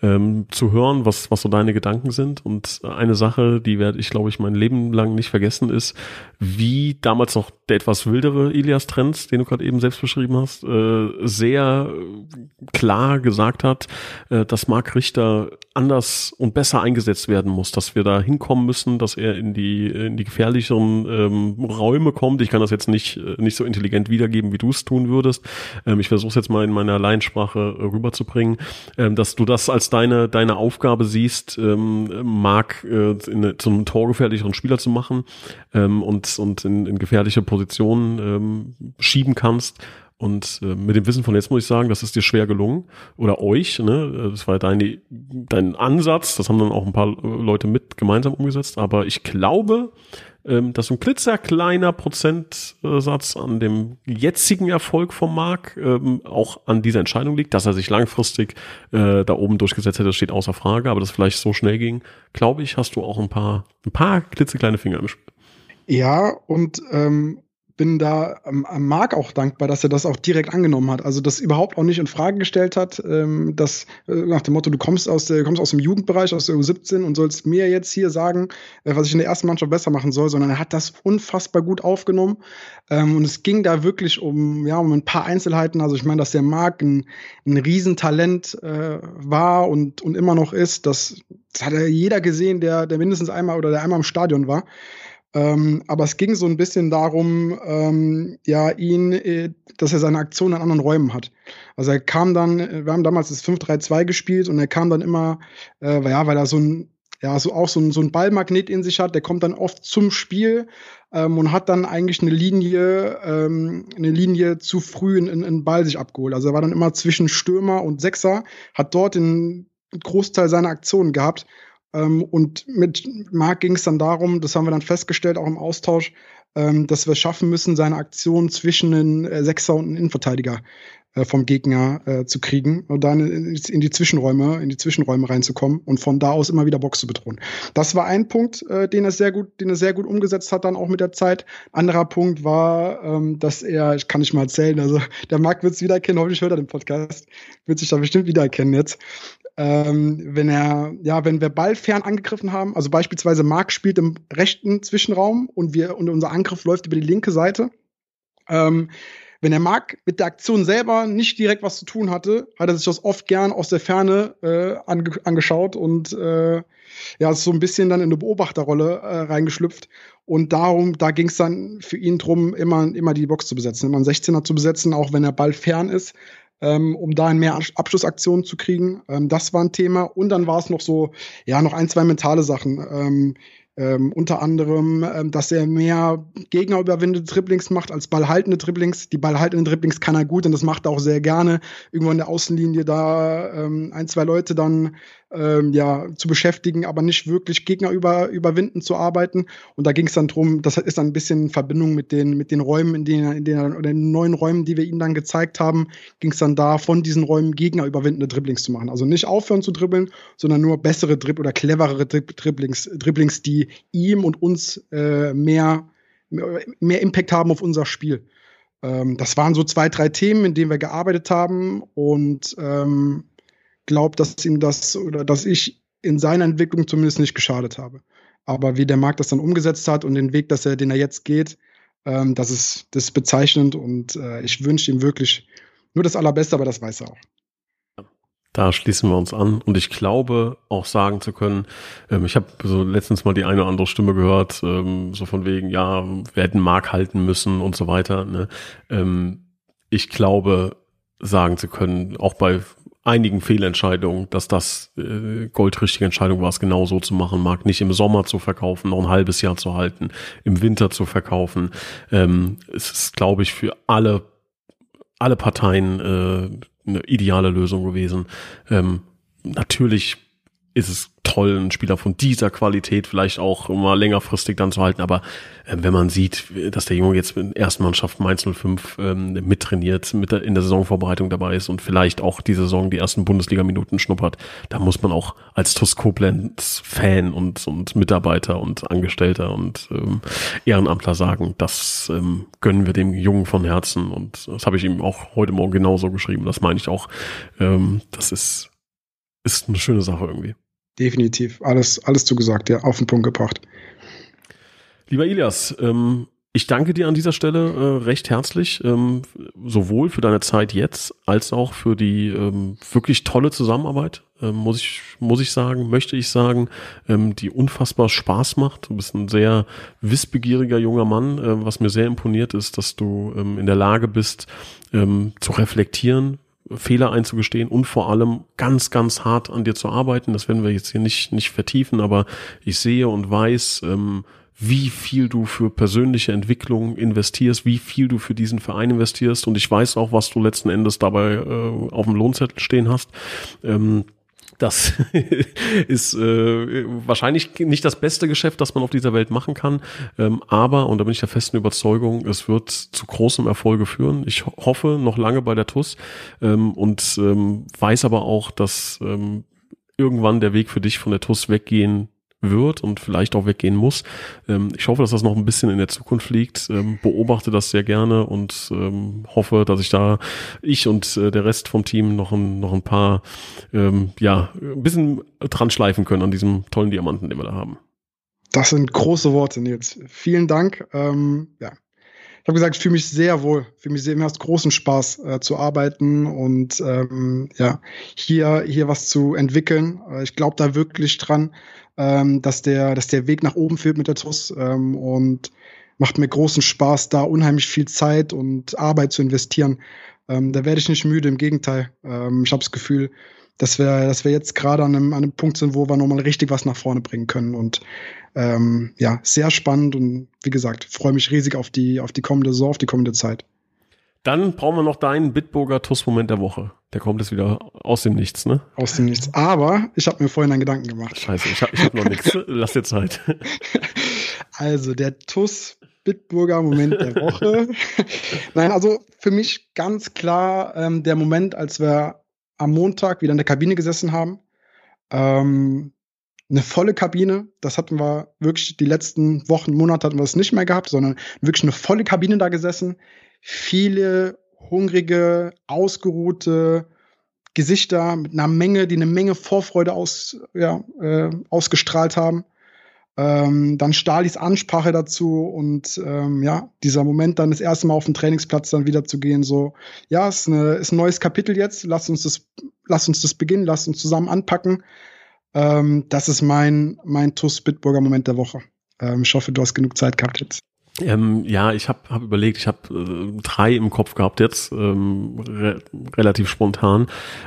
ähm, zu hören, was, was so deine Gedanken sind. Und eine Sache, die werde ich, glaube ich, mein Leben lang nicht vergessen, ist, wie damals noch der etwas wildere Ilias Trends, den du gerade eben selbst beschrieben hast, äh, sehr klar gesagt hat, äh, dass Marc Richter anders und besser eingesetzt werden muss, dass wir da hinkommen müssen, dass er in die, in die gefährlicheren ähm, Räume kommt. Ich kann das jetzt nicht, äh, nicht so intelligent wiedergeben, wie du es tun würdest. Ähm, ich versuche es jetzt mal in meiner Laiensprache äh, rüberzubringen, ähm, dass du das als deine, deine Aufgabe siehst, ähm, Marc äh, in, zum torgefährlicheren Spieler zu machen ähm, und, und in, in gefährliche Positionen ähm, schieben kannst. Und äh, mit dem Wissen von jetzt muss ich sagen, das ist dir schwer gelungen. Oder euch, ne? Das war deine, dein Ansatz, das haben dann auch ein paar Leute mit gemeinsam umgesetzt. Aber ich glaube, ähm, dass ein klitzerkleiner Prozentsatz an dem jetzigen Erfolg vom Marc ähm, auch an dieser Entscheidung liegt, dass er sich langfristig äh, da oben durchgesetzt hätte, steht außer Frage, aber das vielleicht so schnell ging, glaube ich, hast du auch ein paar, ein paar klitzekleine Finger im Spiel. Ja, und ähm, bin da am, am Marc auch dankbar, dass er das auch direkt angenommen hat. Also das überhaupt auch nicht in Frage gestellt hat, ähm, dass äh, nach dem Motto, du kommst aus der, kommst aus dem Jugendbereich, aus der U17 und sollst mir jetzt hier sagen, äh, was ich in der ersten Mannschaft besser machen soll, sondern er hat das unfassbar gut aufgenommen. Ähm, und es ging da wirklich um, ja, um ein paar Einzelheiten. Also ich meine, dass der Marc ein, ein Riesentalent äh, war und, und immer noch ist. Das, das hat ja jeder gesehen, der, der mindestens einmal oder der einmal im Stadion war. Ähm, aber es ging so ein bisschen darum, ähm, ja, ihn, äh, dass er seine Aktion an anderen Räumen hat. Also er kam dann, äh, wir haben damals das 5-3-2 gespielt und er kam dann immer, äh, ja, weil er so ein, ja, so auch so ein, so ein Ballmagnet in sich hat, der kommt dann oft zum Spiel ähm, und hat dann eigentlich eine Linie, ähm, eine Linie zu früh in, in, in Ball sich abgeholt. Also er war dann immer zwischen Stürmer und Sechser, hat dort den Großteil seiner Aktionen gehabt und mit Marc ging es dann darum, das haben wir dann festgestellt, auch im Austausch, ähm, dass wir schaffen müssen, seine Aktion zwischen den äh, Sechser und den Innenverteidiger äh, vom Gegner äh, zu kriegen und dann in die Zwischenräume, in die Zwischenräume reinzukommen und von da aus immer wieder Box zu bedrohen. Das war ein Punkt, den er sehr gut, den er sehr gut umgesetzt hat, dann auch mit der Zeit. Anderer Punkt war, ähm, dass er, ich kann nicht mal erzählen, also der Marc wird es wiedererkennen, hoffentlich hört er den Podcast, wird sich da bestimmt wiedererkennen jetzt. Ähm, wenn er, ja, wenn wir ballfern angegriffen haben, also beispielsweise Marc spielt im rechten Zwischenraum und wir und unser Angriff läuft über die linke Seite. Ähm, wenn der Marc mit der Aktion selber nicht direkt was zu tun hatte, hat er sich das oft gern aus der Ferne äh, ange angeschaut und äh, ja, ist so ein bisschen dann in eine Beobachterrolle äh, reingeschlüpft. Und darum, da ging es dann für ihn drum, immer, immer die Box zu besetzen, immer einen 16er zu besetzen, auch wenn der Ball fern ist, ähm, um da mehr Abschlussaktionen zu kriegen. Ähm, das war ein Thema. Und dann war es noch so, ja, noch ein, zwei mentale Sachen. Ähm, ähm, unter anderem, ähm, dass er mehr gegnerüberwindende Dribblings macht als ballhaltende Dribblings. Die ballhaltenden Dribblings kann er gut und das macht er auch sehr gerne. Irgendwo in der Außenlinie da ähm, ein, zwei Leute dann ähm, ja, zu beschäftigen, aber nicht wirklich Gegner über, überwinden zu arbeiten. Und da ging es dann drum, das ist dann ein bisschen in Verbindung mit den, mit den Räumen, in denen, in denen, oder den neuen Räumen, die wir ihm dann gezeigt haben, ging es dann da, von diesen Räumen Gegner überwindende Dribblings zu machen. Also nicht aufhören zu dribbeln, sondern nur bessere Dribb oder cleverere Dribblings, Dribblings, die ihm und uns äh, mehr, mehr Impact haben auf unser Spiel ähm, das waren so zwei, drei Themen, in denen wir gearbeitet haben. Und ähm, glaube, dass ihm das oder dass ich in seiner Entwicklung zumindest nicht geschadet habe. Aber wie der Markt das dann umgesetzt hat und den Weg, dass er, den er jetzt geht, ähm, das ist das ist bezeichnend und äh, ich wünsche ihm wirklich nur das Allerbeste, aber das weiß er auch. Da schließen wir uns an und ich glaube auch sagen zu können, ähm, ich habe so letztens mal die eine oder andere Stimme gehört, ähm, so von wegen, ja, wir hätten Mark halten müssen und so weiter. Ne? Ähm, ich glaube sagen zu können, auch bei einigen Fehlentscheidungen, dass das äh, goldrichtige Entscheidung war, es genau so zu machen, mag nicht im Sommer zu verkaufen, noch ein halbes Jahr zu halten, im Winter zu verkaufen. Ähm, es ist, glaube ich, für alle alle Parteien äh, eine ideale Lösung gewesen. Ähm, natürlich ist es toll, einen Spieler von dieser Qualität vielleicht auch mal längerfristig dann zu halten. Aber äh, wenn man sieht, dass der Junge jetzt in der ersten Mannschaft Mainz 05 ähm, mittrainiert, mit der, in der Saisonvorbereitung dabei ist und vielleicht auch die Saison die ersten Bundesliga-Minuten schnuppert, da muss man auch als TuS Koblenz Fan und, und Mitarbeiter und Angestellter und ähm, Ehrenamtler sagen, das ähm, gönnen wir dem Jungen von Herzen. Und das habe ich ihm auch heute Morgen genauso geschrieben. Das meine ich auch. Ähm, das ist, ist eine schöne Sache irgendwie definitiv. Alles, alles zugesagt, ja, auf den Punkt gebracht. Lieber Ilias, ähm, ich danke dir an dieser Stelle äh, recht herzlich, ähm, sowohl für deine Zeit jetzt als auch für die ähm, wirklich tolle Zusammenarbeit, ähm, muss ich muss ich sagen, möchte ich sagen, ähm, die unfassbar Spaß macht. Du bist ein sehr wissbegieriger junger Mann. Äh, was mir sehr imponiert ist, dass du ähm, in der Lage bist ähm, zu reflektieren, Fehler einzugestehen und vor allem ganz, ganz hart an dir zu arbeiten. Das werden wir jetzt hier nicht, nicht vertiefen, aber ich sehe und weiß, ähm, wie viel du für persönliche Entwicklung investierst, wie viel du für diesen Verein investierst und ich weiß auch, was du letzten Endes dabei äh, auf dem Lohnzettel stehen hast. Ähm, das <laughs> ist äh, wahrscheinlich nicht das beste Geschäft, das man auf dieser Welt machen kann. Ähm, aber, und da bin ich der festen Überzeugung, es wird zu großem Erfolge führen. Ich hoffe noch lange bei der TUS ähm, und ähm, weiß aber auch, dass ähm, irgendwann der Weg für dich von der TUS weggehen wird und vielleicht auch weggehen muss. Ähm, ich hoffe, dass das noch ein bisschen in der Zukunft liegt. Ähm, beobachte das sehr gerne und ähm, hoffe, dass ich da, ich und äh, der Rest vom Team noch ein, noch ein paar, ja, ein bisschen dran schleifen können an diesem tollen Diamanten, den wir da haben. Das sind große Worte, Nils. Vielen Dank. Ähm, ja, ich habe gesagt, ich fühle mich sehr wohl, fühle mich sehr, mir macht großen Spaß äh, zu arbeiten und ähm, ja, hier, hier was zu entwickeln. Äh, ich glaube da wirklich dran ähm, dass, der, dass der Weg nach oben führt mit der TUS ähm, und macht mir großen Spaß, da unheimlich viel Zeit und Arbeit zu investieren. Ähm, da werde ich nicht müde, im Gegenteil. Ähm, ich habe das Gefühl, dass wir, dass wir jetzt gerade an einem, an einem Punkt sind, wo wir nochmal richtig was nach vorne bringen können. Und ähm, ja, sehr spannend und wie gesagt, freue mich riesig auf die, auf die kommende Saison, auf die kommende Zeit. Dann brauchen wir noch deinen Bitburger TUS-Moment der Woche. Der kommt jetzt wieder aus dem Nichts, ne? Aus dem Nichts. Aber ich habe mir vorhin einen Gedanken gemacht. Scheiße, ich habe ich hab noch <laughs> nichts. Lass dir Zeit. <laughs> Also der TUS Bitburger Moment der Woche. <laughs> Nein, also für mich ganz klar ähm, der Moment, als wir am Montag wieder in der Kabine gesessen haben. Ähm, eine volle Kabine. Das hatten wir wirklich die letzten Wochen, Monate hatten wir es nicht mehr gehabt, sondern wirklich eine volle Kabine da gesessen. Viele hungrige, ausgeruhte Gesichter mit einer Menge, die eine Menge Vorfreude aus, ja, äh, ausgestrahlt haben. Ähm, dann Stalis Ansprache dazu und ähm, ja, dieser Moment dann das erste Mal auf den Trainingsplatz dann wieder zu gehen, so, ja, ist, eine, ist ein neues Kapitel jetzt, lass uns das, lass uns das beginnen, lass uns zusammen anpacken. Ähm, das ist mein, mein TUS Bitburger Moment der Woche. Ähm, ich hoffe, du hast genug Zeit gehabt jetzt. Ähm, ja, ich habe hab überlegt, ich habe äh, drei im Kopf gehabt jetzt, ähm, re relativ spontan,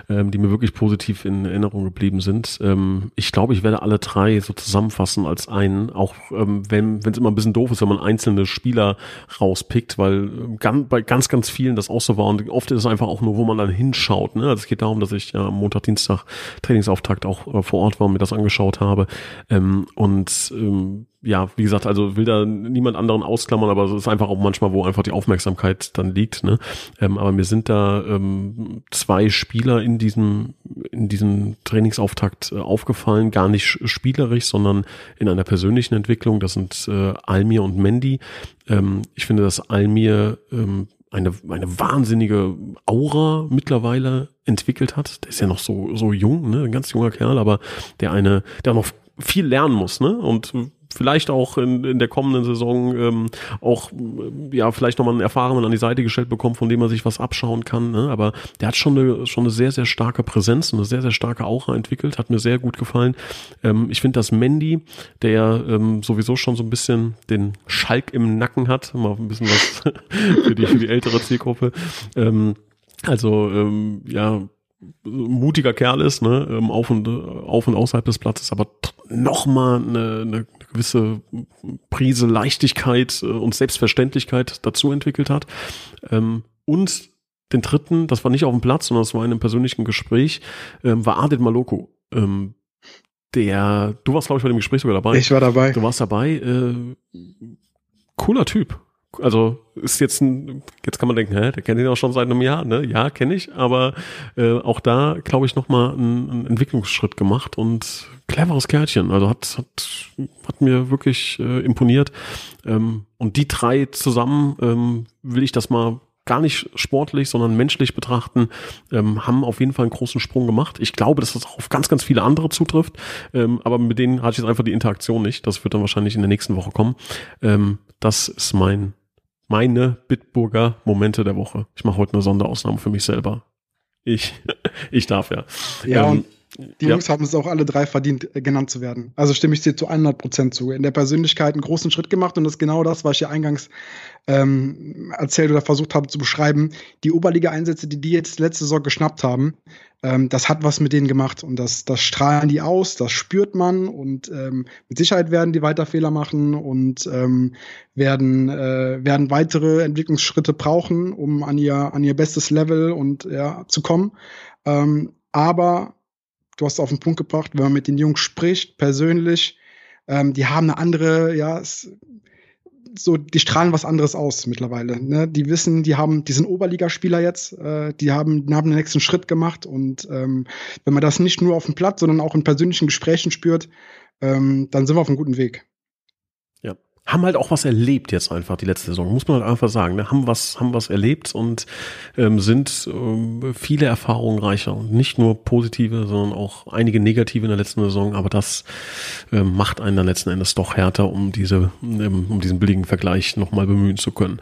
ähm, die mir wirklich positiv in Erinnerung geblieben sind. Ähm, ich glaube, ich werde alle drei so zusammenfassen als einen, auch ähm, wenn es immer ein bisschen doof ist, wenn man einzelne Spieler rauspickt, weil äh, ganz, bei ganz, ganz vielen das auch so war und oft ist es einfach auch nur, wo man dann hinschaut. Ne? Also es geht darum, dass ich ja am Montag, Dienstag Trainingsauftakt auch äh, vor Ort war und mir das angeschaut habe ähm, und ähm, ja, wie gesagt, also will da niemand anderen ausklammern, aber es ist einfach auch manchmal, wo einfach die Aufmerksamkeit dann liegt. Ne? Ähm, aber mir sind da ähm, zwei Spieler in diesem in diesem Trainingsauftakt äh, aufgefallen, gar nicht spielerisch, sondern in einer persönlichen Entwicklung. Das sind äh, Almir und Mandy. Ähm, ich finde, dass Almir ähm, eine, eine wahnsinnige Aura mittlerweile entwickelt hat. Der ist ja noch so, so jung, ne? ein ganz junger Kerl, aber der eine, der noch viel lernen muss, ne? Und vielleicht auch in, in der kommenden Saison ähm, auch ja vielleicht nochmal einen Erfahrenen an die Seite gestellt bekommt, von dem man sich was abschauen kann. Ne? Aber der hat schon eine, schon eine sehr, sehr starke Präsenz, eine sehr, sehr starke Aura entwickelt, hat mir sehr gut gefallen. Ähm, ich finde, dass Mandy, der ähm, sowieso schon so ein bisschen den Schalk im Nacken hat, mal ein bisschen was <laughs> für die, für die ältere Zielgruppe, ähm, also ähm, ja, mutiger Kerl ist, ne, ähm, auf und auf und außerhalb des Platzes, aber noch mal eine, eine gewisse Prise Leichtigkeit äh, und Selbstverständlichkeit dazu entwickelt hat. Ähm, und den dritten, das war nicht auf dem Platz, sondern das war in einem persönlichen Gespräch, ähm, war Adit Maloko. Ähm, der, du warst glaube ich bei dem Gespräch sogar dabei. Ich war dabei. Du warst dabei. Äh, cooler Typ also ist jetzt ein, jetzt kann man denken, hä, der kennt ihn auch schon seit einem Jahr, ne? Ja, kenne ich, aber äh, auch da, glaube ich, nochmal einen, einen Entwicklungsschritt gemacht und cleveres Kärtchen. Also hat, hat, hat mir wirklich äh, imponiert. Ähm, und die drei zusammen ähm, will ich das mal gar nicht sportlich, sondern menschlich betrachten, ähm, haben auf jeden Fall einen großen Sprung gemacht. Ich glaube, dass das auch auf ganz, ganz viele andere zutrifft, ähm, aber mit denen hatte ich jetzt einfach die Interaktion nicht. Das wird dann wahrscheinlich in der nächsten Woche kommen. Ähm, das ist mein meine Bitburger Momente der Woche. Ich mache heute eine Sonderausnahme für mich selber. Ich, <laughs> ich darf ja. Ja, ähm, die ja. Jungs haben es auch alle drei verdient, äh, genannt zu werden. Also stimme ich dir zu 100 Prozent zu. In der Persönlichkeit einen großen Schritt gemacht und das ist genau das, was ich ja eingangs ähm, erzählt oder versucht habe zu beschreiben. Die Oberliga-Einsätze, die die jetzt letzte Saison geschnappt haben, ähm, das hat was mit denen gemacht und das, das strahlen die aus, das spürt man und ähm, mit Sicherheit werden die weiter Fehler machen und ähm, werden, äh, werden weitere Entwicklungsschritte brauchen, um an ihr, an ihr bestes Level und ja, zu kommen. Ähm, aber du hast auf den Punkt gebracht, wenn man mit den Jungs spricht, persönlich, ähm, die haben eine andere, ja, es, so, die strahlen was anderes aus mittlerweile. Ne? Die wissen, die haben, die sind Oberligaspieler jetzt, äh, die haben, haben den nächsten Schritt gemacht und ähm, wenn man das nicht nur auf dem Platz, sondern auch in persönlichen Gesprächen spürt, ähm, dann sind wir auf einem guten Weg haben halt auch was erlebt jetzt einfach die letzte Saison, muss man halt einfach sagen. Ne? Haben was, haben was erlebt und ähm, sind ähm, viele Erfahrungen reicher. Nicht nur positive, sondern auch einige negative in der letzten Saison. Aber das ähm, macht einen dann letzten Endes doch härter, um diese, ähm, um diesen billigen Vergleich nochmal bemühen zu können.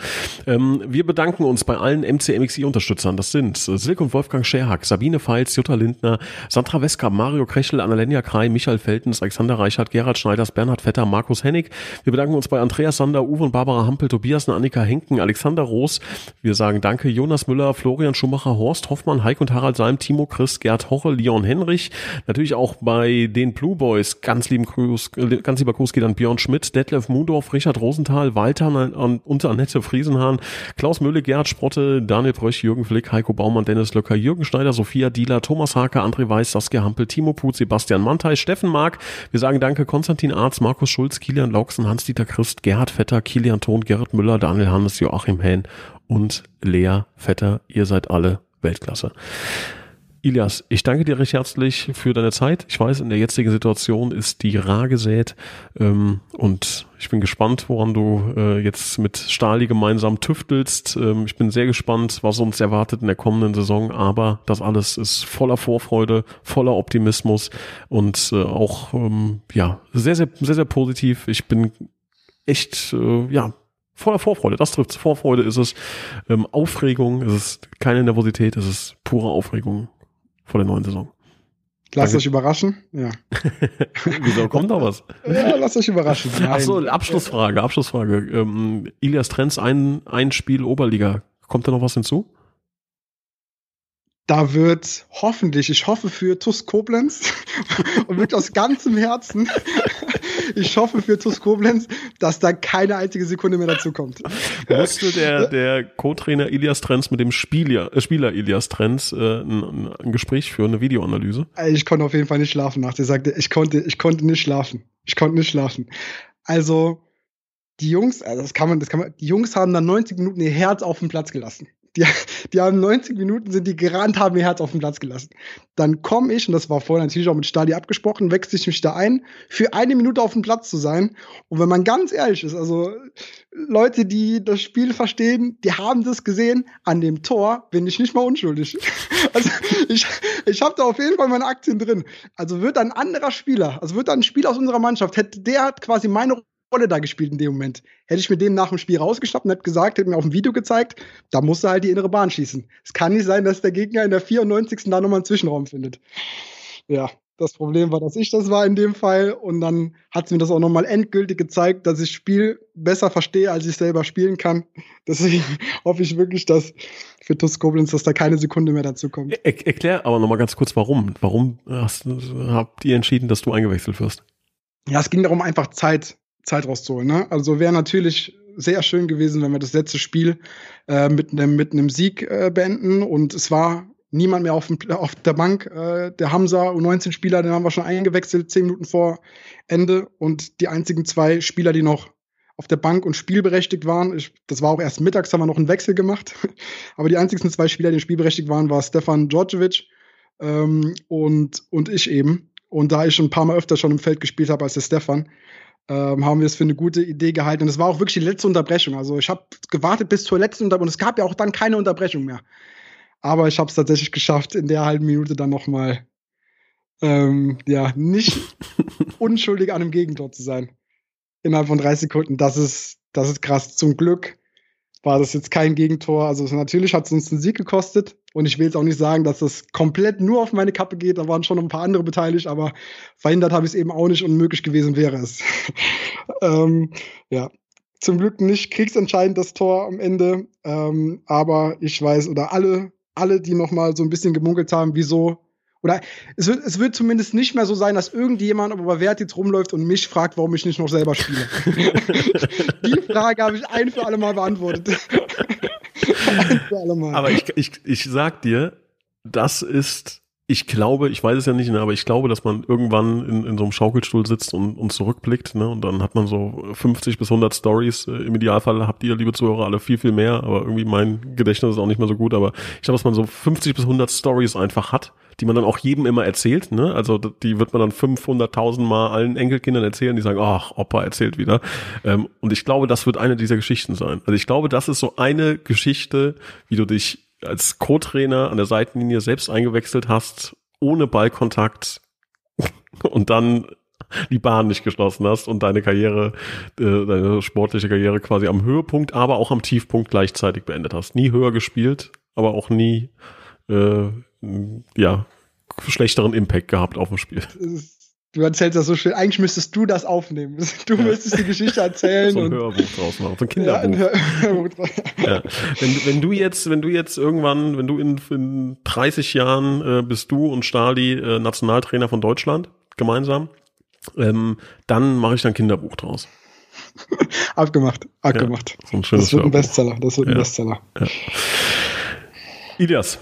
Ähm, wir bedanken uns bei allen MCMXI-Unterstützern. Das sind Silke und Wolfgang Scherhack, Sabine Feils, Jutta Lindner, Sandra Wesker, Mario Krechel, Annalenia Krei, Michael Feltens, Alexander Reichert, Gerhard Schneiders, Bernhard Vetter, Markus Hennig. Wir bedanken uns bei Andreas Sander, Uwe und Barbara Hampel, Tobias und Annika Henken, Alexander Roos. Wir sagen Danke, Jonas Müller, Florian Schumacher, Horst Hoffmann, Heik und Harald Salm, Timo Chris, Gerd Hoche, Leon Henrich. Natürlich auch bei den Blue Boys. Ganz lieben Gruß, ganz lieber Gruß geht an Björn Schmidt, Detlef Mudorf, Richard Rosenthal, Walter und Annette Friesenhahn, Klaus Mülle, Gerd Sprotte, Daniel Brösch, Jürgen Flick, Heiko Baumann, Dennis Löcker, Jürgen Schneider, Sophia Dieler, Thomas Hake, André Weiß, Saskia Hampel, Timo Put, Sebastian Mantei, Steffen Mark. Wir sagen Danke, Konstantin Arz, Markus Schulz, Kilian Lauksen, Hans-Dieter Gerhard Vetter, Kilian Thon, Gerrit Müller, Daniel Hannes, Joachim Hähn und Lea Vetter. Ihr seid alle Weltklasse. Ilias, ich danke dir recht herzlich für deine Zeit. Ich weiß, in der jetzigen Situation ist die rar gesät ähm, und ich bin gespannt, woran du äh, jetzt mit Stali gemeinsam tüftelst. Ähm, ich bin sehr gespannt, was uns erwartet in der kommenden Saison, aber das alles ist voller Vorfreude, voller Optimismus und äh, auch ähm, ja sehr, sehr, sehr, sehr positiv. Ich bin echt äh, ja voller Vorfreude. Das trifft Vorfreude ist es. Ähm, Aufregung, es ist keine Nervosität, es ist pure Aufregung vor der neuen Saison. Lasst euch überraschen. Ja. <laughs> Wieso kommt da was? Ja, lasst euch überraschen. Nein. Ach so, Abschlussfrage, Abschlussfrage. Ähm, Ilias Trenz, ein, ein Spiel Oberliga. Kommt da noch was hinzu? Da wird hoffentlich, ich hoffe für TUS Koblenz <laughs> und wirklich aus ganzem Herzen, <laughs> ich hoffe für TUS Koblenz, dass da keine einzige Sekunde mehr dazu kommt. Musste der, der Co-Trainer Ilias Trenz mit dem Spieler, äh, Spieler Ilias Trenz äh, ein, ein, Gespräch führen, eine Videoanalyse? Ich konnte auf jeden Fall nicht schlafen nach. Der sagte, ich konnte, ich konnte nicht schlafen. Ich konnte nicht schlafen. Also, die Jungs, also das kann man, das kann man, die Jungs haben dann 90 Minuten ihr Herz auf den Platz gelassen. Die, die haben 90 Minuten sind die gerannt, haben ihr Herz auf den Platz gelassen. Dann komme ich, und das war vorher natürlich auch mit Stadi abgesprochen, wechsle ich mich da ein, für eine Minute auf dem Platz zu sein. Und wenn man ganz ehrlich ist, also Leute, die das Spiel verstehen, die haben das gesehen, an dem Tor bin ich nicht mal unschuldig. <laughs> Also ich, ich habe da auf jeden Fall meine Aktien drin. Also wird ein anderer Spieler, also wird ein Spieler aus unserer Mannschaft, hätte der quasi meine Rolle da gespielt in dem Moment. Hätte ich mit dem nach dem Spiel rausgeschnappt und hätte gesagt, hätte mir auf dem Video gezeigt, da musste halt die innere Bahn schießen. Es kann nicht sein, dass der Gegner in der 94. da nochmal einen Zwischenraum findet. Ja, das Problem war, dass ich das war in dem Fall. Und dann hat es mir das auch nochmal endgültig gezeigt, dass ich Spiel besser verstehe, als ich selber spielen kann. <laughs> Deswegen <laughs> hoffe ich wirklich, dass für TuS Koblenz, dass da keine Sekunde mehr dazu kommt. Er erklär aber nochmal ganz kurz, warum. Warum hast, habt ihr entschieden, dass du eingewechselt wirst? Ja, es ging darum, einfach Zeit Zeit rauszuholen. Ne? Also wäre natürlich sehr schön gewesen, wenn wir das letzte Spiel äh, mit einem mit Sieg äh, beenden und es war niemand mehr auf, dem, auf der Bank. Äh, der Hamza U19-Spieler, den haben wir schon eingewechselt, zehn Minuten vor Ende und die einzigen zwei Spieler, die noch auf der Bank und spielberechtigt waren. Ich, das war auch erst mittags, haben wir noch einen Wechsel gemacht. <laughs> Aber die einzigen zwei Spieler, die spielberechtigt waren, war Stefan Djordjevic ähm, und, und ich eben. Und da ich schon ein paar Mal öfter schon im Feld gespielt habe als der Stefan, ähm, haben wir es für eine gute Idee gehalten. Und es war auch wirklich die letzte Unterbrechung. Also ich habe gewartet bis zur letzten Unterbrechung. Und es gab ja auch dann keine Unterbrechung mehr. Aber ich habe es tatsächlich geschafft, in der halben Minute dann noch mal ähm, ja nicht <laughs> unschuldig an einem Gegentor zu sein. Innerhalb von drei Sekunden. Das ist, das ist krass. Zum Glück war das jetzt kein Gegentor. Also natürlich hat es uns einen Sieg gekostet. Und ich will jetzt auch nicht sagen, dass das komplett nur auf meine Kappe geht. Da waren schon ein paar andere beteiligt, aber verhindert habe ich es eben auch nicht. Unmöglich gewesen wäre es. <laughs> ähm, ja, zum Glück nicht kriegsentscheidend das Tor am Ende. Ähm, aber ich weiß, oder alle, alle, die noch mal so ein bisschen gemunkelt haben, wieso oder es wird, es wird zumindest nicht mehr so sein, dass irgendjemand aber bei jetzt rumläuft und mich fragt, warum ich nicht noch selber spiele. <laughs> Die Frage habe ich ein für alle Mal beantwortet. ein für alle Mal. <laughs> Aber ich, ich, ich sag dir, das ist ich glaube, ich weiß es ja nicht, ne, aber ich glaube, dass man irgendwann in, in so einem Schaukelstuhl sitzt und, und zurückblickt, ne, und dann hat man so 50 bis 100 Stories. Äh, Im Idealfall habt ihr, liebe Zuhörer, alle viel, viel mehr, aber irgendwie mein Gedächtnis ist auch nicht mehr so gut, aber ich glaube, dass man so 50 bis 100 Stories einfach hat, die man dann auch jedem immer erzählt, ne, also die wird man dann 500.000 Mal allen Enkelkindern erzählen, die sagen, ach, Opa erzählt wieder, ähm, und ich glaube, das wird eine dieser Geschichten sein. Also ich glaube, das ist so eine Geschichte, wie du dich als Co-Trainer an der Seitenlinie selbst eingewechselt hast, ohne Ballkontakt <laughs> und dann die Bahn nicht geschlossen hast und deine Karriere, äh, deine sportliche Karriere quasi am Höhepunkt, aber auch am Tiefpunkt gleichzeitig beendet hast. Nie höher gespielt, aber auch nie äh, ja schlechteren Impact gehabt auf dem Spiel. Du erzählst das so schön. Eigentlich müsstest du das aufnehmen. <laughs> Du ja. müsstest die Geschichte erzählen. so ein Hörbuch draus machen, so ein <laughs> Kinderbuch. Ja, ein Hörbuch. ja. wenn, wenn du jetzt, wenn du jetzt irgendwann, wenn du in, in 30 Jahren äh, bist du und Stali äh, Nationaltrainer von Deutschland gemeinsam, ähm, dann mache ich dann ein Kinderbuch draus. <laughs> abgemacht, abgemacht. Ja, so das wird ein Bestseller. Das wird ein Bestseller. Ilias,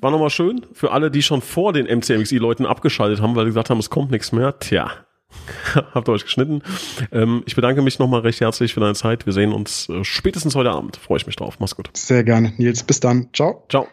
war nochmal schön für alle, die schon vor den MCMXI-Leuten abgeschaltet haben, weil sie gesagt haben, es kommt nichts mehr. Tja, <laughs> habt ihr euch geschnitten. Ähm, ich bedanke mich nochmal recht herzlich für deine Zeit. Wir sehen uns äh, spätestens heute Abend. Freue ich mich drauf. Mach's gut. Sehr gerne, Nils. Bis dann. Ciao. Ciao.